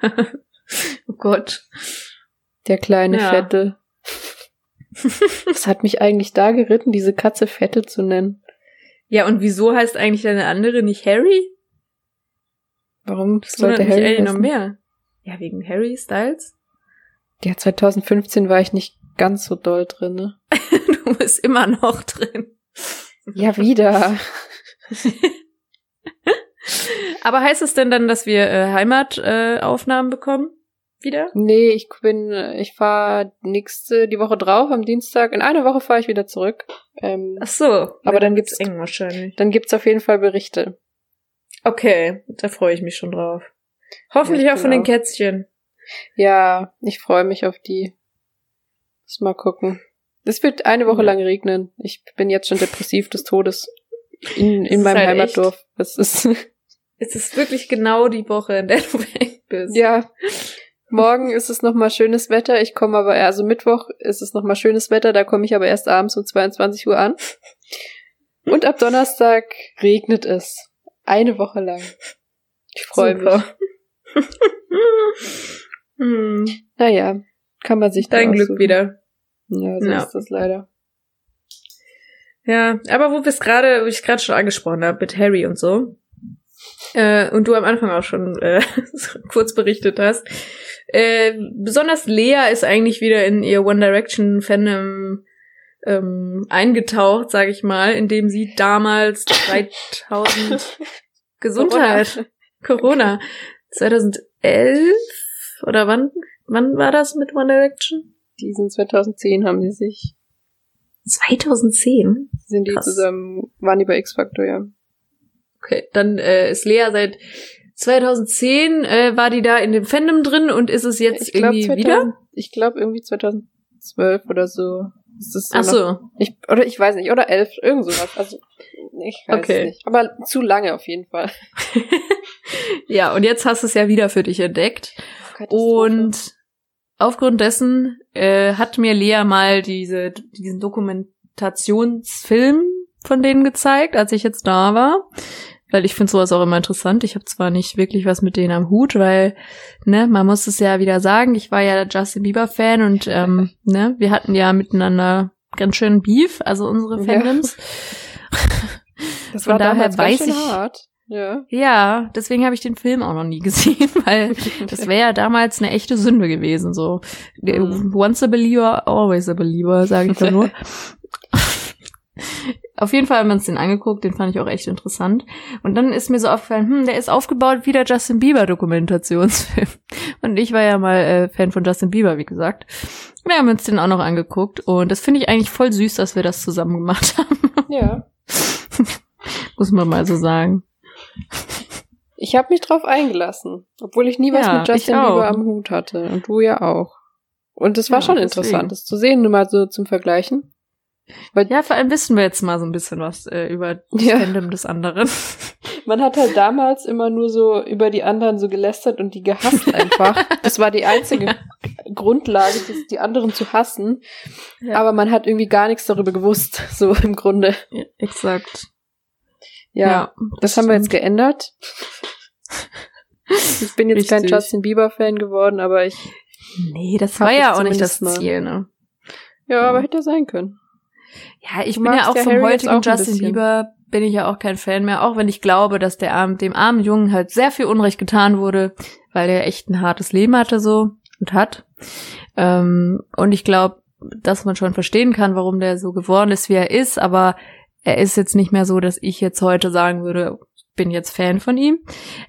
<laughs> oh Gott. der kleine Ja. Fette. Was hat mich eigentlich da geritten, diese Katze Fette zu nennen? Ja, und wieso heißt eigentlich deine andere nicht Harry? Warum Das sollte mich Harry eigentlich noch mehr. Ja, wegen Harry Styles? Ja, 2015 war ich nicht ganz so doll drin, ne? <laughs> du bist immer noch drin. Ja, wieder. <laughs> Aber heißt es denn dann, dass wir äh, Heimataufnahmen äh, bekommen? Wieder? Nee, ich bin, ich fahre nächste, die Woche drauf, am Dienstag. In einer Woche fahre ich wieder zurück. Ähm, Ach so. Aber dann gibt's- eng wahrscheinlich. dann gibt's auf jeden Fall Berichte. Okay, da freue ich mich schon drauf. Hoffentlich Ja, auch von den auch. Kätzchen. Ja, ich freue mich auf die. Muss mal gucken. Es wird eine Woche Ja. lang regnen. Ich bin jetzt schon depressiv des Todes in, in meinem halt Heimatdorf. Das ist, <laughs> Es ist wirklich genau die Woche, in der du <laughs> weg bist. ja. Morgen ist es nochmal schönes Wetter. Ich komme aber, also Mittwoch ist es nochmal schönes Wetter. Da komme ich aber erst abends um 22 Uhr an. Und ab Donnerstag regnet es. Eine Woche lang. Ich freue mich. <laughs> Hm, Naja, kann man sich dein da Glück aussuchen. wieder. Ja, so Ja. ist das leider. Ja, aber wo wir es gerade, wo ich gerade schon angesprochen habe, mit Harry und so. Äh, und du am Anfang auch schon äh, <laughs> kurz berichtet hast. Äh, besonders Lea ist eigentlich wieder in ihr One Direction Fandom ähm, eingetaucht, sag ich mal, indem sie damals <laughs> 2000 Gesundheit Corona 2011 oder wann wann war das mit One Direction? Diesen 2010 haben die sich, 2010. sind die Krass. zusammen, waren die bei X-Factor, ja. Okay, dann äh, ist Lea seit 2010 äh, war die da in dem Fandom drin und ist es jetzt Ich glaube irgendwie wieder? ich glaube irgendwie 2012 oder so. Ist das so Ach noch- so, Ich, oder ich weiß nicht, oder 11, irgend sowas. Also, ich weiß Okay. es nicht. Aber zu lange auf jeden Fall. <laughs> ja, und jetzt hast du es ja wieder für dich entdeckt. Und aufgrund dessen äh, hat mir Lea mal diese, diesen Dokumentationsfilm von denen gezeigt, als ich jetzt da war. Weil ich finde sowas auch immer interessant. Ich habe zwar nicht wirklich was mit denen am Hut, weil, ne, man muss es ja wieder sagen, ich war ja Justin Bieber-Fan und ähm, <laughs> ne, wir hatten ja miteinander ganz schön Beef, also unsere Ja. Fandoms. das von war daher damals weiß ich- hart. Ja. Ja, deswegen habe ich den Film auch noch nie <laughs> gesehen, weil das wäre ja damals eine echte Sünde gewesen. So Mhm. once a believer, always a believer, sage ich da nur. Auf jeden Fall haben wir uns den angeguckt, den fand ich auch echt interessant. Und dann ist mir so aufgefallen, hm, der ist aufgebaut wie der Justin Bieber Dokumentationsfilm. Und ich war ja mal äh, Fan von Justin Bieber, wie gesagt. Wir haben uns den auch noch angeguckt und das finde ich eigentlich voll süß, dass wir das zusammen gemacht <laughs> haben, ja. muss man mal so sagen. Ich habe mich drauf eingelassen, obwohl ich nie was Ja, mit Justin. Bieber am Hut hatte. Und du ja auch. Und es war Ja, schon interessant, das zu sehen, nur mal so zum Vergleichen. Ja, vor allem wissen wir jetzt mal so ein bisschen was äh, über das Ja. Fandom des anderen. <laughs> Man hat halt damals immer nur so über die anderen so gelästert und die gehasst einfach. <laughs> Das war die einzige Grundlage, die anderen zu hassen. Ja. Aber man hat irgendwie gar nichts darüber gewusst, so im Grunde. Ja, exakt. Ja, das haben wir jetzt geändert. <laughs> Ich bin jetzt kein Richtig. Justin Bieber-Fan geworden, aber ich. Nee, das war ja auch nicht das. Ziel, ne? Ja, aber hätte sein können. Ja, ich Du bin ja auch ja vom Harry heutigen auch Justin. Bieber bin ich ja auch kein Fan mehr, auch wenn ich glaube, dass der arm, dem armen Jungen halt sehr viel Unrecht getan wurde, weil er echt ein hartes Leben hatte so und hat. Ähm, und ich glaube, dass man schon verstehen kann, warum der so geworden ist, wie er ist, aber er ist jetzt nicht mehr so, dass ich jetzt heute sagen würde, bin jetzt Fan von ihm.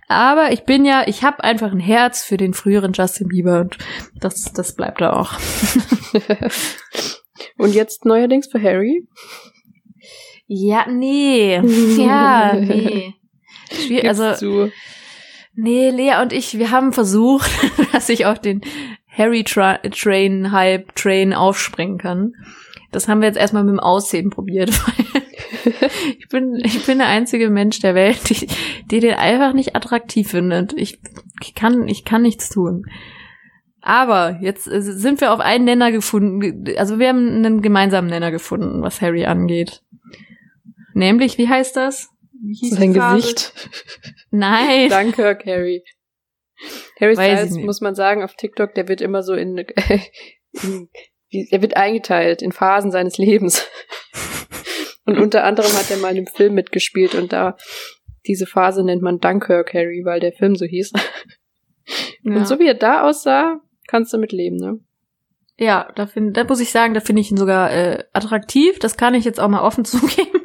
Aber ich bin ja, ich habe einfach ein Herz für den früheren Justin Bieber und das, das bleibt da auch. <laughs> Und jetzt neuerdings für Harry. Ja, nee. <laughs> Ja, nee. Schwier Gib's also, zu. nee, Lea und ich, wir haben versucht, <laughs> dass ich auf den Harry Tra Train Hype Train aufspringen kann. Das haben wir jetzt erstmal mit dem Aussehen probiert, weil ich bin, ich bin der einzige Mensch der Welt, die, die den einfach nicht attraktiv findet. Ich, ich kann, ich kann nichts tun. Aber jetzt äh, sind wir auf einen Nenner gefunden. Also wir haben einen gemeinsamen Nenner gefunden, was Harry angeht. Nämlich, wie heißt das? Wie hieß Sein? Gesicht. Nein. <laughs> Danke, Harry. Harry Styles, muss man sagen, auf TikTok, der wird immer so in, <laughs> in er wird eingeteilt in Phasen seines Lebens. Und unter anderem hat er mal in einem Film mitgespielt und da diese Phase nennt man Dunkirk Harry, weil der Film so hieß. Ja. Und so wie er da aussah, kannst du mit leben, ne? Ja, da, find, da muss ich sagen, da finde ich ihn sogar äh, attraktiv. Das kann ich jetzt auch mal offen <laughs> zugeben.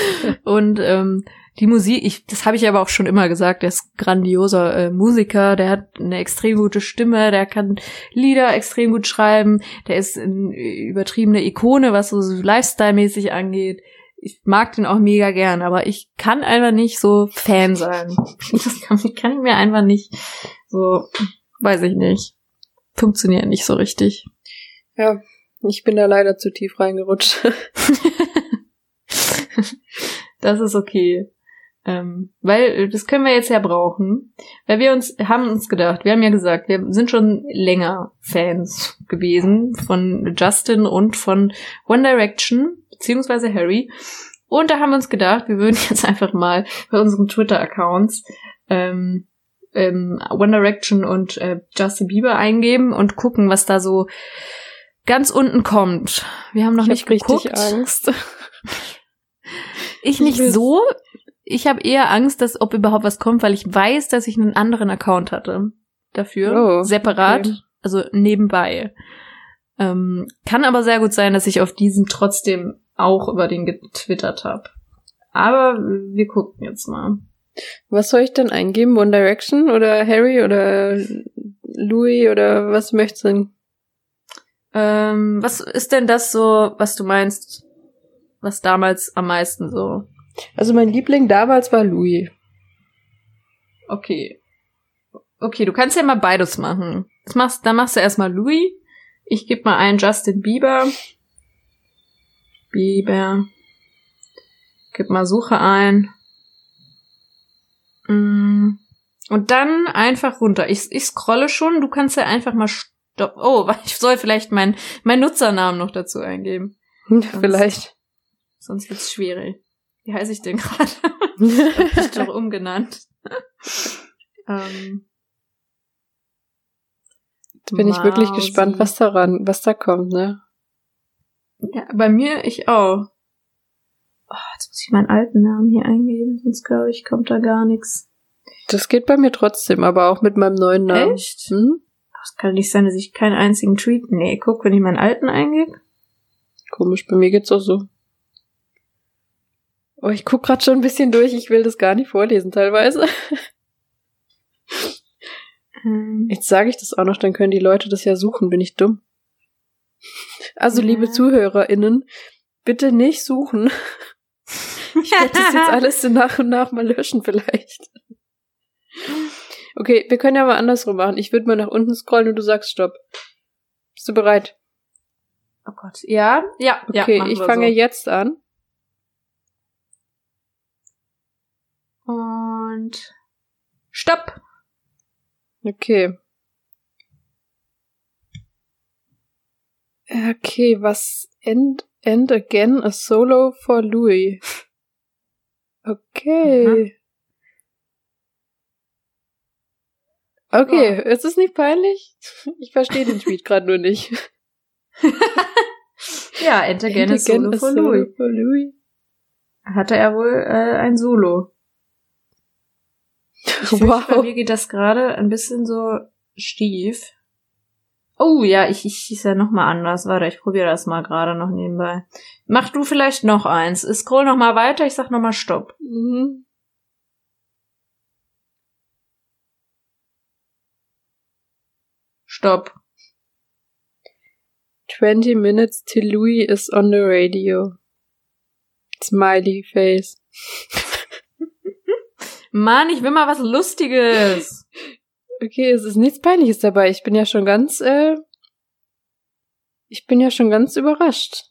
<laughs> Und ähm, die Musik, ich, das habe ich aber auch schon immer gesagt, der ist grandioser äh, Musiker, der hat eine extrem gute Stimme, der kann Lieder extrem gut schreiben, der ist eine übertriebene Ikone, was so Lifestyle-mäßig angeht. Ich mag den auch mega gern, aber ich kann einfach nicht so Fan sein. <laughs> Das kann, kann ich mir einfach nicht so, weiß ich nicht. Funktioniert nicht so richtig. Ja, ich bin da leider zu tief reingerutscht. <laughs> <laughs> Das ist okay. Ähm, weil äh, das können wir jetzt ja brauchen. Weil wir uns haben uns gedacht, wir haben ja gesagt, wir sind schon länger Fans gewesen von Justin und von One Direction, beziehungsweise Harry. Und da haben wir uns gedacht, wir würden <laughs> jetzt einfach mal bei unseren Twitter-Accounts ähm, ähm, One Direction und äh, Justin Bieber eingeben und gucken, was da so ganz unten kommt. Wir haben noch ich nicht hab richtig geguckt. Angst. <laughs> Ich Ich nicht so. Ich habe eher Angst, dass ob überhaupt was kommt, weil ich weiß, dass ich einen anderen Account hatte dafür, Oh, separat, okay. also nebenbei. Ähm, kann aber sehr gut sein, dass ich auf diesen trotzdem auch über den getwittert habe. Aber wir gucken jetzt mal. Was soll ich denn eingeben? One Direction oder Harry oder Louis oder was möchtest du denn? Ähm, was ist denn das so, was du meinst, was damals am meisten so? Also mein Liebling damals war Louis. Okay. Okay, du kannst ja mal beides machen. Das machst, dann machst du erstmal Louis. Ich gebe mal einen Justin Bieber. Bieber. Gib mal Suche ein. Mm. Und dann einfach runter. Ich, ich scrolle schon. Du kannst ja einfach mal stopp. Oh, <laughs> ich soll vielleicht meinen mein Nutzernamen noch dazu eingeben. <laughs> Vielleicht. Sonst wird's schwierig. Wie heiße ich denn gerade? <laughs> Hab ich doch umgenannt. ähm, Jetzt bin ich wirklich Mausi. gespannt, was daran, was da kommt, ne? Ja, bei mir ich auch. Oh, jetzt muss ich meinen alten Namen hier eingeben, sonst glaube ich, kommt da gar nichts. Das geht bei mir trotzdem, aber auch mit meinem neuen Namen. Echt? Hm? Das kann nicht sein, dass ich keinen einzigen Tweet. Nee, guck, wenn ich meinen alten eingebe. Komisch, bei mir geht's auch so. Oh, ich guck grad schon ein bisschen durch, ich will das gar nicht vorlesen teilweise. Ähm, Jetzt sage ich das auch noch, dann können die Leute das ja suchen, bin ich dumm. Also, Ja. liebe ZuhörerInnen, bitte nicht suchen. Ich werde das jetzt <laughs> alles nach und nach mal löschen vielleicht. Okay, wir können ja mal andersrum machen. Ich würde mal nach unten scrollen und du sagst Stopp. Bist du bereit? oh Gott. Ja, ja, ja. Okay, machen ich fange so. jetzt an. Und Stopp. Okay. Okay, was end, end again a solo for Louis. Okay. Okay, ist es nicht peinlich? Ich verstehe den Tweet gerade nur nicht. <laughs> Ja, Enter again End a Solo a for Louis. for Louis. Hatte er wohl äh, ein Solo. Ich bei Wow. mir geht das gerade ein bisschen so stief. Oh ja, ich, ich ist ja noch mal anders. Warte, ich probiere das mal gerade noch nebenbei. Mach du vielleicht noch eins. Scroll noch mal weiter, ich sag noch mal Stopp. Mhm. Stopp. 20 minutes till Louis is on the radio. Smiley face. <laughs> Mann, ich will mal was Lustiges. <laughs> Okay, es ist nichts Peinliches dabei. Ich bin ja schon ganz, äh, ich bin ja schon ganz überrascht.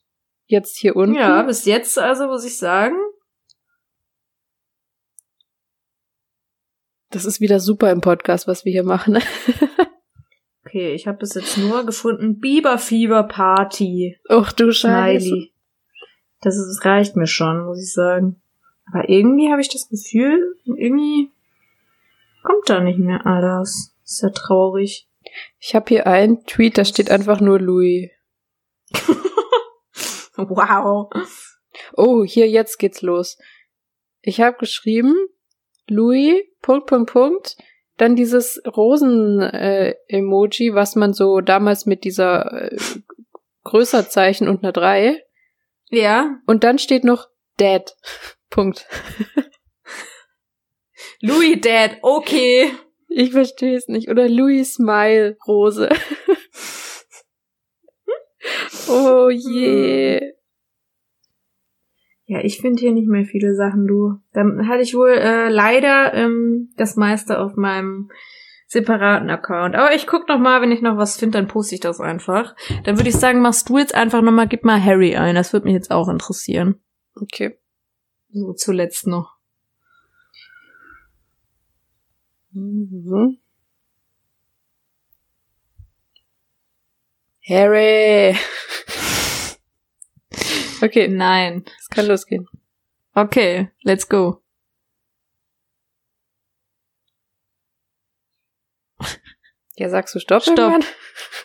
Jetzt hier unten. Ja, bis jetzt also muss ich sagen. Das ist wieder super im Podcast, was wir hier machen. <laughs> Okay, ich habe bis jetzt nur gefunden Biber Fieber Party. Och du Scheiße. Smiley. Das, ist, das reicht mir schon, muss ich sagen. Aber irgendwie habe ich das Gefühl, irgendwie kommt da nicht mehr alles. Ist ja traurig. Ich habe hier einen Tweet, da steht einfach nur Louis. <laughs> wow. Oh, hier, jetzt geht's los. Ich habe geschrieben, Louis, Punkt, Punkt, Punkt, dann dieses Rosen-Emoji, was man so damals mit dieser äh, Größerzeichen und einer 3. Ja. Und dann steht noch Dead. Punkt. <laughs> Louis Dad, okay. Ich verstehe es nicht. Oder Louis Smile Rose. <laughs> oh je. Ja, ich finde hier nicht mehr viele Sachen, du. Dann hatte ich wohl äh, leider ähm, das meiste auf meinem separaten Account. Aber ich guck noch mal, wenn ich noch was finde, dann poste ich das einfach. Dann würde ich sagen, machst du jetzt einfach noch mal, gib mal Harry ein. Das würde mich jetzt auch interessieren. Okay. So zuletzt noch. Mhm. Harry. <laughs> Okay, Nein. es kann losgehen. Okay, let's go. <laughs> Ja, sagst du Stopp? Stopp. irgendwann?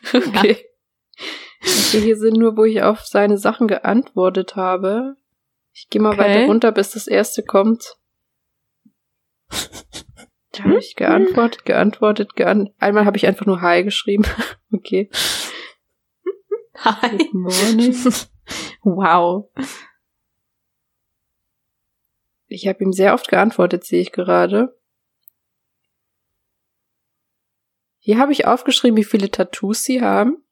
<laughs> Okay. okay. Hier sind nur, wo ich auf seine Sachen geantwortet habe. Ich gehe mal Okay. weiter runter, bis das erste kommt. <laughs> Da habe ich geantwortet, geantwortet, geantwortet. Einmal habe ich einfach nur Hi geschrieben. <laughs> Okay. Hi. Good morning. Wow. Ich habe ihm sehr oft geantwortet, sehe ich gerade. Hier habe ich aufgeschrieben, wie viele Tattoos sie haben.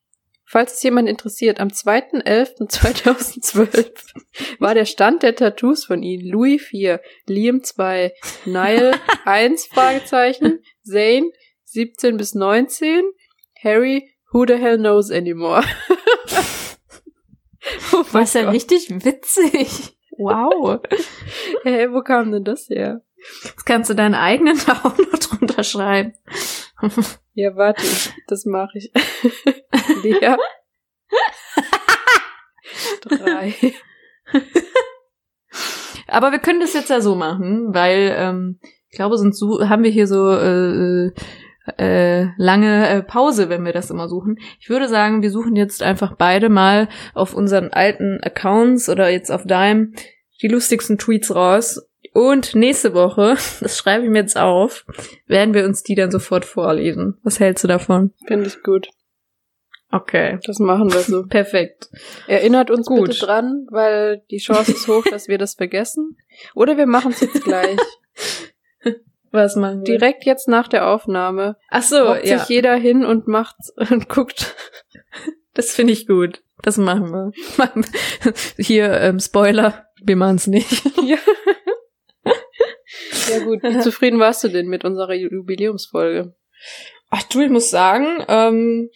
Falls es jemand interessiert, am 2.11.2012 <laughs> war der Stand der Tattoos von ihnen Louis 4, Liam 2, Niall <laughs> 1, Fragezeichen, Zane 17 bis 19, Harry Who the hell knows anymore? <laughs> oh Was ja Gott. richtig witzig. Wow. Hey, wo kam denn das her? Jetzt kannst du deinen eigenen da auch noch drunter schreiben. Ja, warte, das mache ich. <laughs> Lea. Drei. Aber wir können das jetzt ja so machen, weil ähm, ich glaube, sonst su- haben wir hier so äh, äh, lange äh, Pause, wenn wir das immer suchen. Ich würde sagen, wir suchen jetzt einfach beide mal auf unseren alten Accounts oder jetzt auf deinem die lustigsten Tweets raus. Und nächste Woche, <laughs> das schreibe ich mir jetzt auf, werden wir uns die dann sofort vorlesen. Was hältst du davon? Finde ich gut. Okay. Das machen wir so. <laughs> Perfekt. Erinnert uns Gut. bitte dran, weil die Chance ist hoch, dass wir das vergessen. Oder wir machen es jetzt gleich. <laughs> Was machen wir? Direkt jetzt nach der Aufnahme. Ach so, Hockt ja. sich jeder hin und macht und guckt. Das finde ich gut. Das machen wir. Hier, ähm, Spoiler, wir machen es nicht. ja. Ja gut. <laughs> Wie zufrieden warst du denn mit unserer Jubiläumsfolge? Ach du, ich muss sagen, ähm,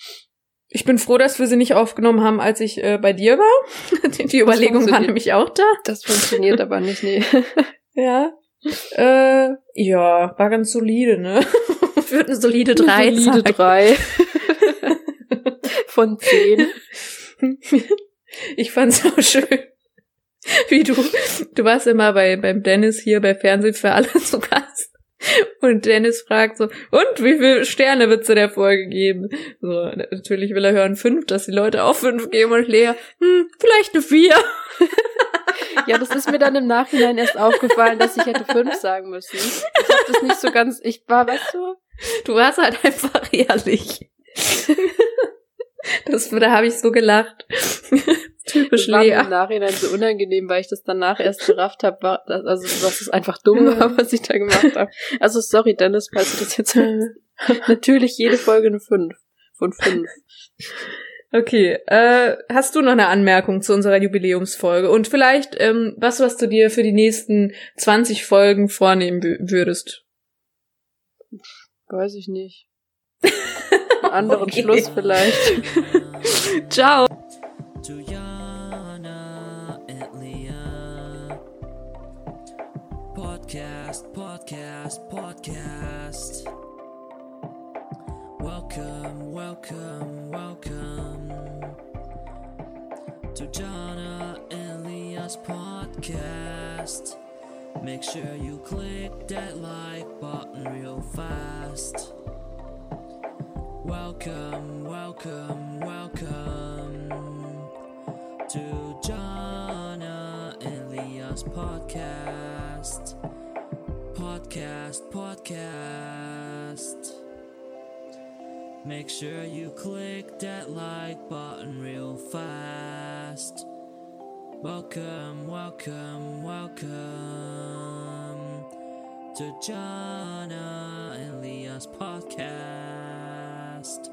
ich bin froh, dass wir sie nicht aufgenommen haben, als ich äh, bei dir war. <laughs> Die, die Überlegung war nämlich auch da. Das funktioniert aber nicht, nee. <laughs> Ja. Äh, ja, war ganz solide, ne? Würde eine solide drei Solide sagen. drei. Von zehn. Ich fand's auch schön. <laughs> Wie du, du warst immer bei, beim Dennis hier bei Fernsehen für alle <laughs> zu Gast. Und Dennis fragt so, und wie viele Sterne wird's in der Folge geben? So, natürlich will er hören fünf, dass die Leute auch fünf geben und Lea, hm, vielleicht eine vier. <laughs> Ja, das ist mir dann im Nachhinein erst aufgefallen, dass ich hätte fünf sagen müssen. Ich habe das nicht so ganz, ich war, weißt du, Du warst halt einfach ehrlich. Das, da habe ich so gelacht. Typisch das war Lea. im Nachhinein so unangenehm, weil ich das danach erst gerafft habe, also was es einfach dumm war, was ich da gemacht habe. Also sorry, Dennis, falls du das jetzt hörst. <laughs> Natürlich jede Folge eine fünf von fünf. Okay, äh, hast du noch eine Anmerkung zu unserer Jubiläumsfolge? Und vielleicht ähm, was, was du dir für die nächsten 20 Folgen vornehmen wü- würdest? Weiß ich nicht. Einen anderen Okay. Schluss vielleicht. <laughs> Ciao! Podcast, podcast, Welcome, welcome, welcome to Jana and Leah's podcast. Make sure you click that like button real fast. Welcome, welcome, welcome to Jana and Leah's podcast. Podcast, podcast. Make sure you click that like button real fast. Welcome, welcome, welcome to Jana and Leah's podcast.